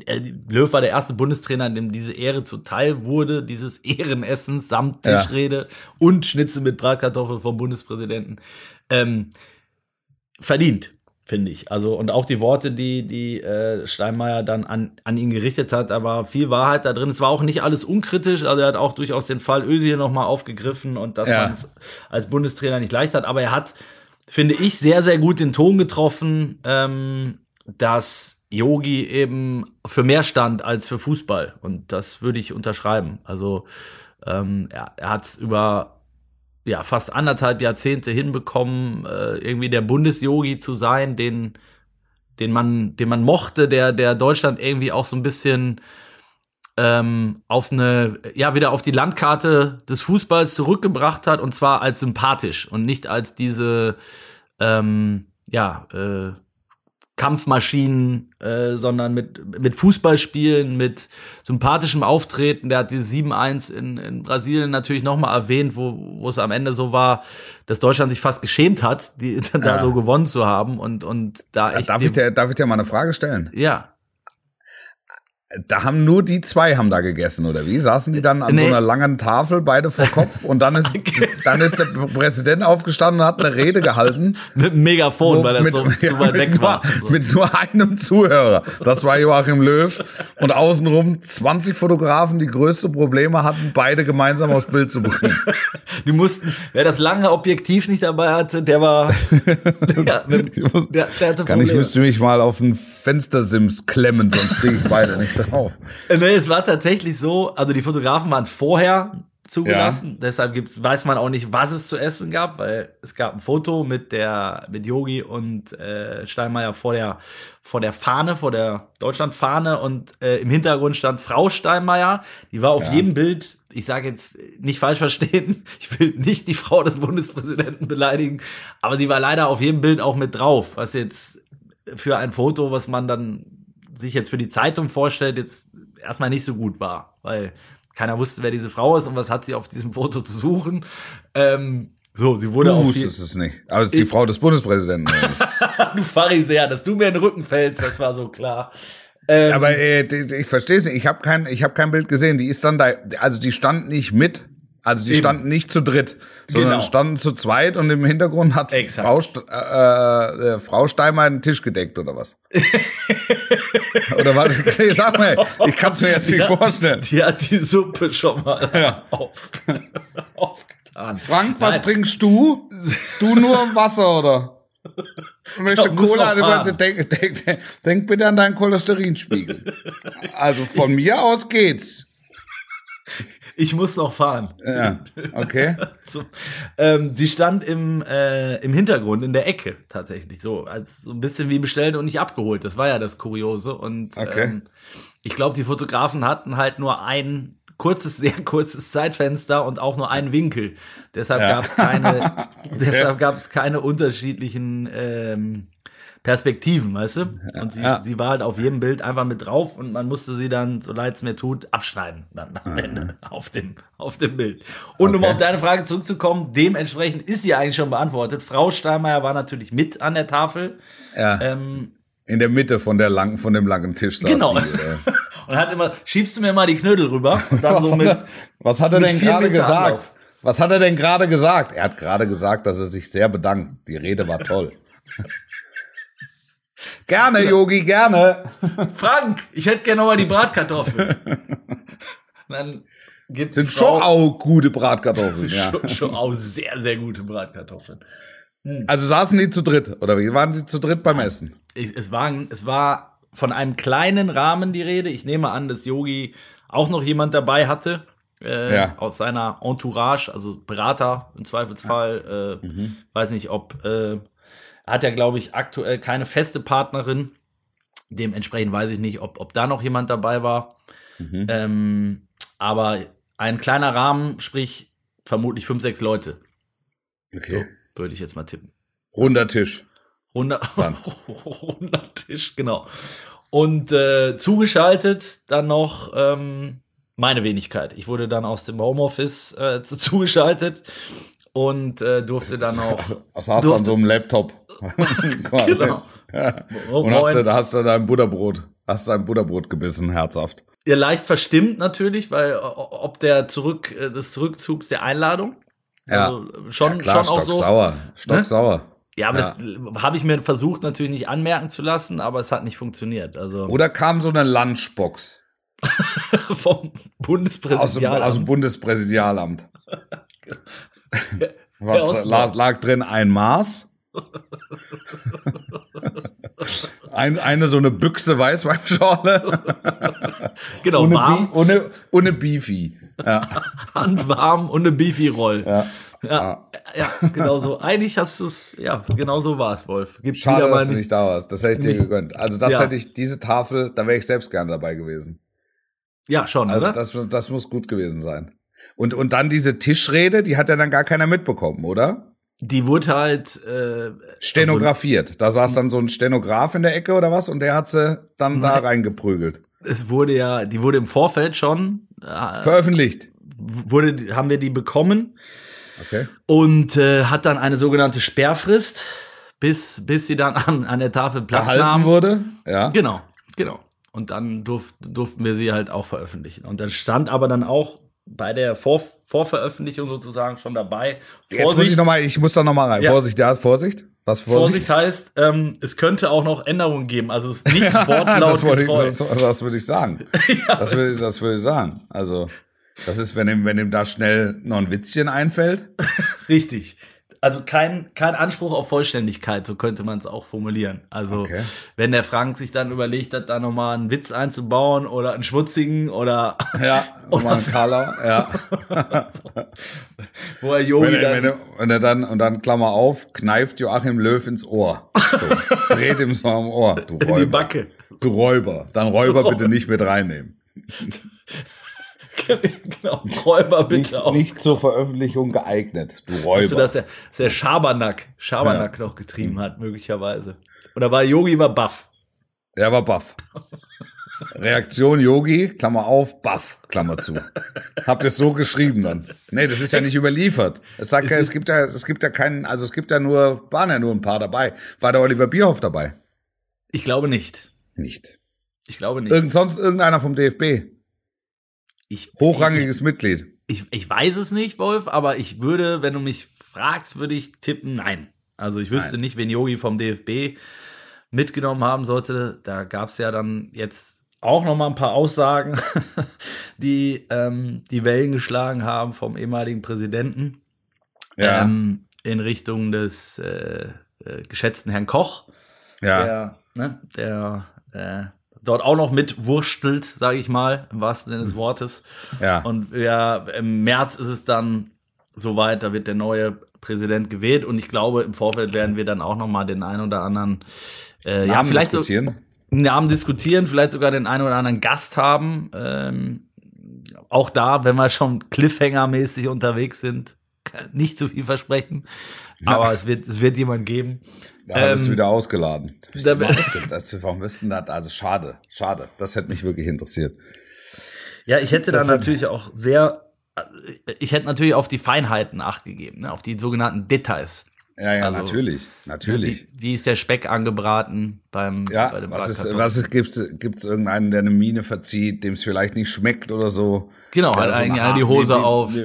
äh, Löw war der erste Bundestrainer, dem diese Ehre zuteil wurde, dieses Ehrenessens samt Tischrede ja. und Schnitzel mit Bratkartoffeln vom Bundespräsidenten. Ähm, verdient finde ich. Also, und auch die Worte, die, die äh, Steinmeier dann an, an ihn gerichtet hat, da war viel Wahrheit da drin. Es war auch nicht alles unkritisch, also er hat auch durchaus den Fall Özil nochmal aufgegriffen und dass ja. man es als Bundestrainer nicht leicht hat, aber er hat, finde ich, sehr, sehr gut den Ton getroffen, ähm, dass Yogi eben für mehr stand als für Fußball. Und das würde ich unterschreiben. Also ähm, er, er hat es über ja, fast anderthalb Jahrzehnte hinbekommen, äh, irgendwie der Bundesyogi zu sein, den, den man, den man mochte, der, der Deutschland irgendwie auch so ein bisschen ähm, auf eine, ja, wieder auf die Landkarte des Fußballs zurückgebracht hat und zwar als sympathisch und nicht als diese, ähm, ja, äh, Kampfmaschinen, äh, sondern mit, mit Fußballspielen, mit sympathischem Auftreten. Der hat die 7-1 in, in Brasilien natürlich nochmal erwähnt, wo, wo es am Ende so war, dass Deutschland sich fast geschämt hat, die <laughs> da Ja. so gewonnen zu haben und, und da echt. Darf ich, dir, darf ich dir mal eine Frage stellen? ja, Da haben nur die zwei haben da gegessen, oder wie? Saßen die dann an so Nee. einer langen Tafel, beide vor Kopf, und dann ist, <laughs> dann ist der Präsident aufgestanden und hat eine Rede gehalten. mit einem Megafon, weil das mit, so ja, <laughs> zu weit mit weg nur, war. So. Mit nur einem Zuhörer. Das war Joachim Löw. Und außenrum 20 Fotografen, die größte Probleme hatten, beide gemeinsam aufs Bild zu bringen. <laughs> Die mussten, wer das lange Objektiv nicht dabei hatte, der war, ja, muss- der, der hatte Kann ich müsste mich mal auf einen Fenstersims klemmen, sonst kriege ich beide nicht drauf. Äh, Nee, es war tatsächlich so, also die Fotografen waren vorher zugelassen, deshalb gibt's, weiß man auch nicht, was es zu essen gab, weil es gab ein Foto mit der mit Yogi und äh, Steinmeier vor der vor der Fahne, vor der Deutschlandfahne und äh, im Hintergrund stand Frau Steinmeier, die war auf jedem Bild, ich sage jetzt nicht falsch verstehen, <laughs> ich will nicht die Frau des Bundespräsidenten beleidigen, aber sie war leider auf jedem Bild auch mit drauf, was jetzt für ein Foto, was man dann sich jetzt für die Zeitung vorstellt, jetzt erstmal nicht so gut war, weil keiner wusste, wer diese Frau ist und was hat sie auf diesem Foto zu suchen. Ähm, so, sie wurde Du wusstest es nicht. Aber es ist die Frau des Bundespräsidenten. <laughs> du Pharisäer, dass du mir in den Rücken fällst, das war so klar. Ähm, Aber äh, ich verstehe es nicht. Ich habe kein, ich hab kein Bild gesehen. Die ist dann da, also die stand nicht mit. Also die Eben. standen nicht zu dritt, sondern Genau. standen zu zweit und im Hintergrund hat Exakt. Frau, St äh, äh, Frau Steinmeier den Tisch gedeckt oder was? <laughs> oder was? Nee, Sag mal, ich kann es mir jetzt die nicht hat, vorstellen. Die hat die Suppe schon mal <laughs> auf, <laughs> aufgetan. Frank, was Nein. trinkst du? Du nur Wasser oder? Ich möchte muss Cola, denk, denk, denk, denk bitte an deinen Cholesterinspiegel. Also von mir aus geht's. Ich muss noch fahren. Ja, okay. <laughs> So, ähm, sie stand im, äh, im Hintergrund, in der Ecke tatsächlich, so als so ein bisschen wie bestellt und nicht abgeholt. Das war ja das Kuriose. Und Okay. ähm, ich glaube, die Fotografen hatten halt nur ein kurzes, <laughs> sehr kurzes Zeitfenster und auch nur einen Winkel. Deshalb Ja. gab es keine, <laughs> deshalb gab es keine unterschiedlichen ähm, Perspektiven, weißt du? Und sie, Ja. sie war halt auf jedem Bild einfach mit drauf und man musste sie dann, so leid es mir tut, abschneiden dann am Ende auf dem, auf dem Bild. Und um Okay. auf deine Frage zurückzukommen, dementsprechend ist sie eigentlich schon beantwortet. Frau Steinmeier war natürlich mit an der Tafel. Ja, Ähm, in der Mitte von der langen, von dem langen Tisch saß Genau. die. Äh. <laughs> und hat immer, schiebst du mir mal die Knödel rüber? Und dann <laughs> so Was, mit, hat er, was hat er denn gerade gesagt? Anlauf. Was hat er denn gerade gesagt? Er hat gerade gesagt, dass er sich sehr bedankt. Die Rede war toll. <laughs> gerne, Yogi, gerne. <laughs> Frank, ich hätte gerne noch mal die Bratkartoffeln. <laughs> dann gibt Sind die schon Frau- auch gute Bratkartoffeln. Ja. schon, schon auch sehr, sehr gute Bratkartoffeln. Also saßen die zu dritt, oder wie? Waren die zu dritt beim Essen? Ich, es, war, es war von einem kleinen Rahmen die Rede. Ich nehme an, dass Yogi auch noch jemand dabei hatte. Äh, Ja. Aus seiner Entourage, also Berater im Zweifelsfall. Äh, Mhm. Weiß nicht, ob. Äh, hat ja, glaube ich, aktuell keine feste Partnerin. Dementsprechend weiß ich nicht, ob, ob da noch jemand dabei war. Mhm. Ähm, aber ein kleiner Rahmen, sprich vermutlich fünf, sechs Leute. So, Okay. würde ich jetzt mal tippen. Runder Tisch. Runder, <laughs> runder Tisch, genau. Und äh, zugeschaltet dann noch ähm, meine Wenigkeit. Ich wurde dann aus dem Homeoffice äh, zu, <laughs> zugeschaltet und äh, durfte dann auch. <laughs> Was hast du an so einem Laptop? <laughs> <laughs> Genau. Ja. Oh, Und hast du, da hast du dein Butterbrot, hast dein Butterbrot gebissen, herzhaft. Ja, leicht verstimmt natürlich, weil ob der Zurück, äh, des Zurückzugs der Einladung. Ja. Also schon, Klar, schon auch so. stocksauer, stocksauer. Ja, aber Ja. das habe ich mir versucht natürlich nicht anmerken zu lassen, aber es hat nicht funktioniert. Also Oder kam so eine Lunchbox vom aus dem, aus dem Bundespräsidialamt. Was, lag, lag drin ein Maß. <laughs> ein, eine so eine Büchse Weißweinschorle genau, ohne, warm, Bi- ohne, ohne Beefy. Ja, <laughs> handwarm und eine Beefy-Roll. ja. Ja, ja, genau so. Eigentlich hast du es, ja, genau so war es, Wolf. Gibt Schade, dass du nicht da warst. Das hätte ich dir nicht- gegönnt. Also das Ja. hätte ich, diese Tafel, da wäre ich selbst gern dabei gewesen. Ja, schon, Also oder? das, das muss gut gewesen sein. Und, und dann diese Tischrede, die hat ja dann gar keiner mitbekommen, oder? die wurde halt äh, Stenografiert. Da saß dann so ein Stenograf in der Ecke oder was und der hat sie dann da reingeprügelt. es wurde ja, die wurde im Vorfeld schon, äh, Veröffentlicht. wurde, haben wir die bekommen Okay. und äh, hat dann eine sogenannte Sperrfrist, bis, bis sie dann an, an der Tafel Platz Erhalten nahm. wurde. Ja. Genau, genau. Und dann durf, durften wir sie halt auch veröffentlichen. Und dann stand aber dann auch bei der Vor Vorveröffentlichung sozusagen schon dabei. Jetzt muss ich noch mal, ich muss da noch mal rein. Ja. Vorsicht, ja, Vorsicht. Was Vorsicht? Vorsicht heißt, ähm, es könnte auch noch Änderungen geben. Also es ist nicht <laughs> das, wortlaut ich, getreu. das, das würde ich sagen. <laughs> Das würde ich, das würde ich sagen. Also, das ist, wenn ihm, wenn ihm da schnell noch ein Witzchen einfällt. <laughs> Richtig. Also kein, kein Anspruch auf Vollständigkeit, so könnte man es auch formulieren. Also Okay. wenn der Frank sich dann überlegt hat, da nochmal einen Witz einzubauen oder einen schmutzigen oder Ja, nochmal ein Karlau. Ja. <laughs> wo er Wenn Yogi er, dann wenn und er dann, und dann Klammer auf, kneift Joachim Löw ins Ohr. So, <laughs> dreht ihm so am Ohr. Du in die Räuber. Backe. Du Räuber. Dann Räuber <laughs> bitte nicht mit reinnehmen. <laughs> genau, Räuber bitte Nicht, auch. nicht zur Veröffentlichung geeignet. Du Räuber. Also, dass er, dass er Schabernack, Schabernack noch getrieben hat, möglicherweise. Oder war Yogi war baff. Er war baff. Reaktion Yogi, Klammer auf, baff, Klammer zu. Habt ihr es so geschrieben dann? Nee, das ist ja nicht überliefert. Es sagt ja, es gibt ja, es gibt ja keinen, also es gibt ja nur, waren ja nur ein paar dabei. War der Oliver Bierhoff dabei? Ich glaube nicht. Nicht. Ich glaube nicht. Irgend, sonst irgendeiner vom DFB. Ich, Hochrangiges Mitglied. Ich, ich weiß es nicht, Wolf, aber ich würde, wenn du mich fragst, würde ich tippen, nein. Also ich wüsste Nein. nicht, wen Yogi vom DFB mitgenommen haben sollte. Da gab es ja dann jetzt auch noch mal ein paar Aussagen, <laughs> die ähm, die Wellen geschlagen haben vom ehemaligen Präsidenten Ja. ähm, in Richtung des äh, äh, geschätzten Herrn Koch, ja. der, ne, der äh, dort auch noch mitwurstelt, sage ich mal, im wahrsten Sinne des Wortes. Ja. Und ja, im März ist es dann soweit, da wird der neue Präsident gewählt und ich glaube, im Vorfeld werden wir dann auch noch mal den einen oder anderen äh, ja, vielleicht so, diskutieren. Namen diskutieren, vielleicht sogar den einen oder anderen Gast haben. Ähm, auch da, wenn wir schon Cliffhanger-mäßig unterwegs sind, <laughs> kann nicht so viel versprechen. Aber es wird, es wird jemand geben. Da bist du Ähm, wieder ausgeladen. Du bist da- ausgeladen. Also, warum bist du das? Also schade, schade. Das hätte mich wirklich interessiert. Ja, ich hätte Das dann hat- natürlich auch sehr, ich hätte natürlich auf die Feinheiten Acht gegeben, ne? auf die sogenannten Details. Ja, ja, Also, natürlich, natürlich. Wie, wie ist der Speck angebraten beim Ja, bei dem was ist, was ist, gibt's, gibt's irgendeinen, der eine Mine verzieht, dem es vielleicht nicht schmeckt oder so? Genau, Der hat so eigentlich alle die Hose die- die- auf. <laughs>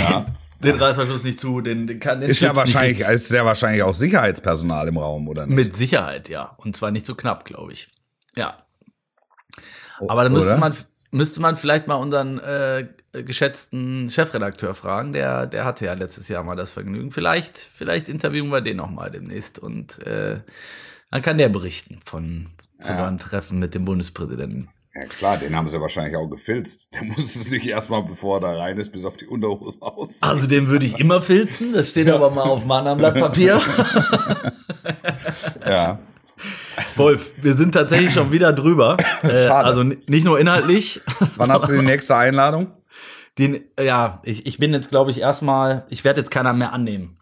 Ja, Den Reißverschluss nicht zu, den, den kann den ist ja Chips wahrscheinlich, ist ja wahrscheinlich auch Sicherheitspersonal im Raum, oder nicht? Mit Sicherheit, ja. Und zwar nicht so knapp, glaube ich. Ja. Aber dann müsste Oder? man, müsste man vielleicht mal unseren äh, geschätzten Chefredakteur fragen. Der, der hatte ja letztes Jahr mal das Vergnügen. Vielleicht, vielleicht interviewen wir den noch mal demnächst und äh, dann kann der berichten von, von Ja. seinem Treffen mit dem Bundespräsidenten. Ja klar, den haben sie wahrscheinlich auch gefilzt. Der <laughs> musste sich erstmal, bevor er da rein ist, bis auf die Unterhose aus. Also den würde ich immer filzen. Das steht aber mal auf meinem Blatt Papier. <laughs> Ja. Wolf, wir sind tatsächlich schon wieder drüber. <laughs> Äh, Schade. also n- nicht nur inhaltlich. Wann hast du die nächste Einladung? Den, ja, ich, ich bin jetzt, glaube ich, erstmal, ich werde jetzt keiner mehr annehmen.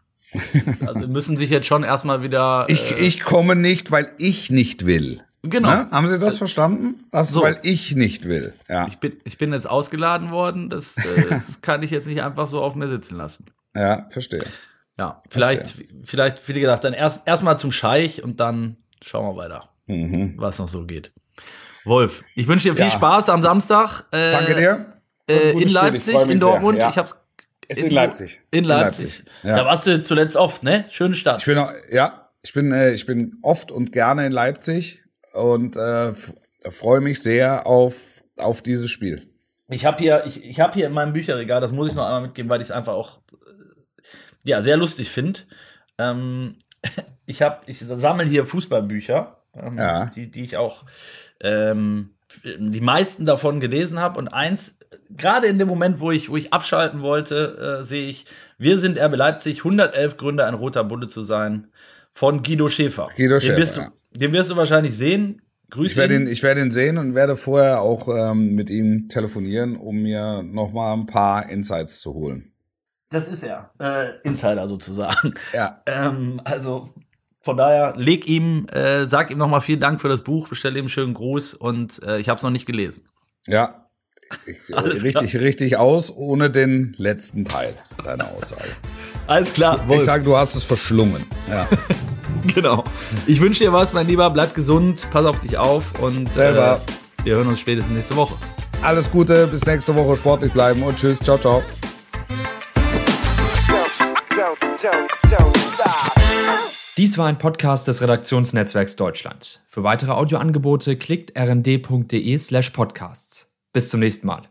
Also wir müssen sich jetzt schon erstmal wieder. Ich, äh, ich komme nicht, weil ich nicht will. Genau. Ne? Haben Sie das verstanden? Das so. weil ich nicht will. Ja. Ich bin, ich bin jetzt ausgeladen worden. Das, äh, <laughs> das kann ich jetzt nicht einfach so auf mir sitzen lassen. Ja, verstehe. Ja, vielleicht, vielleicht, wie gesagt, dann erst erstmal zum Scheich und dann schauen wir weiter, Mhm. was noch so geht. Wolf, ich wünsche dir viel Ja. Spaß am Samstag. Äh, Danke dir. Äh, in Leipzig, in. Dortmund. Ja. Ich hab's Ist in Leipzig. In Leipzig. Ja. Da warst du jetzt zuletzt oft, ne? Schöne Stadt. Ich bin ja, ich bin, äh, ich bin oft und gerne in Leipzig und äh, f- freue mich sehr auf, auf dieses Spiel. Ich habe hier, ich, ich habe hier in meinem Bücherregal, das muss ich noch einmal mitgeben, weil ich es einfach auch äh, ja sehr lustig finde. Ähm, <laughs> ich habe, ich sammle hier Fußballbücher, ähm, Ja. die, die ich auch ähm, die meisten davon gelesen habe und eins gerade in dem Moment, wo ich, wo ich abschalten wollte, äh, sehe ich, wir sind RB Leipzig, 111 Gründe, ein roter Bulle zu sein, von Guido Schäfer. Guido den Schäfer, Wirst du, ja. Den wirst du wahrscheinlich sehen. Grüß Ich werde ihn. ihn, ich werde ihn sehen und werde vorher auch ähm, mit ihm telefonieren, um mir noch mal ein paar Insights zu holen. Das ist er. Äh, Insider sozusagen. Ja, Ähm, also von daher, leg ihm, äh, sag ihm nochmal vielen Dank für das Buch, bestell ihm einen schönen Gruß und äh, ich habe es noch nicht gelesen. ja. <laughs> Ich, äh, richtig, richtig aus, ohne den letzten Teil deiner Aussage. Alles klar, Ich Wolf. sag, du hast es verschlungen. Ja. <laughs> <laughs> genau. Ich wünsche dir was, mein Lieber. Bleib gesund, pass auf dich auf und Selber. Äh, wir hören uns spätestens nächste Woche. Alles Gute, bis nächste Woche sportlich bleiben und tschüss, ciao, ciao. Dies war ein Podcast des Redaktionsnetzwerks Deutschland. Für weitere Audioangebote klickt rnd.de slash podcasts. Bis zum nächsten Mal.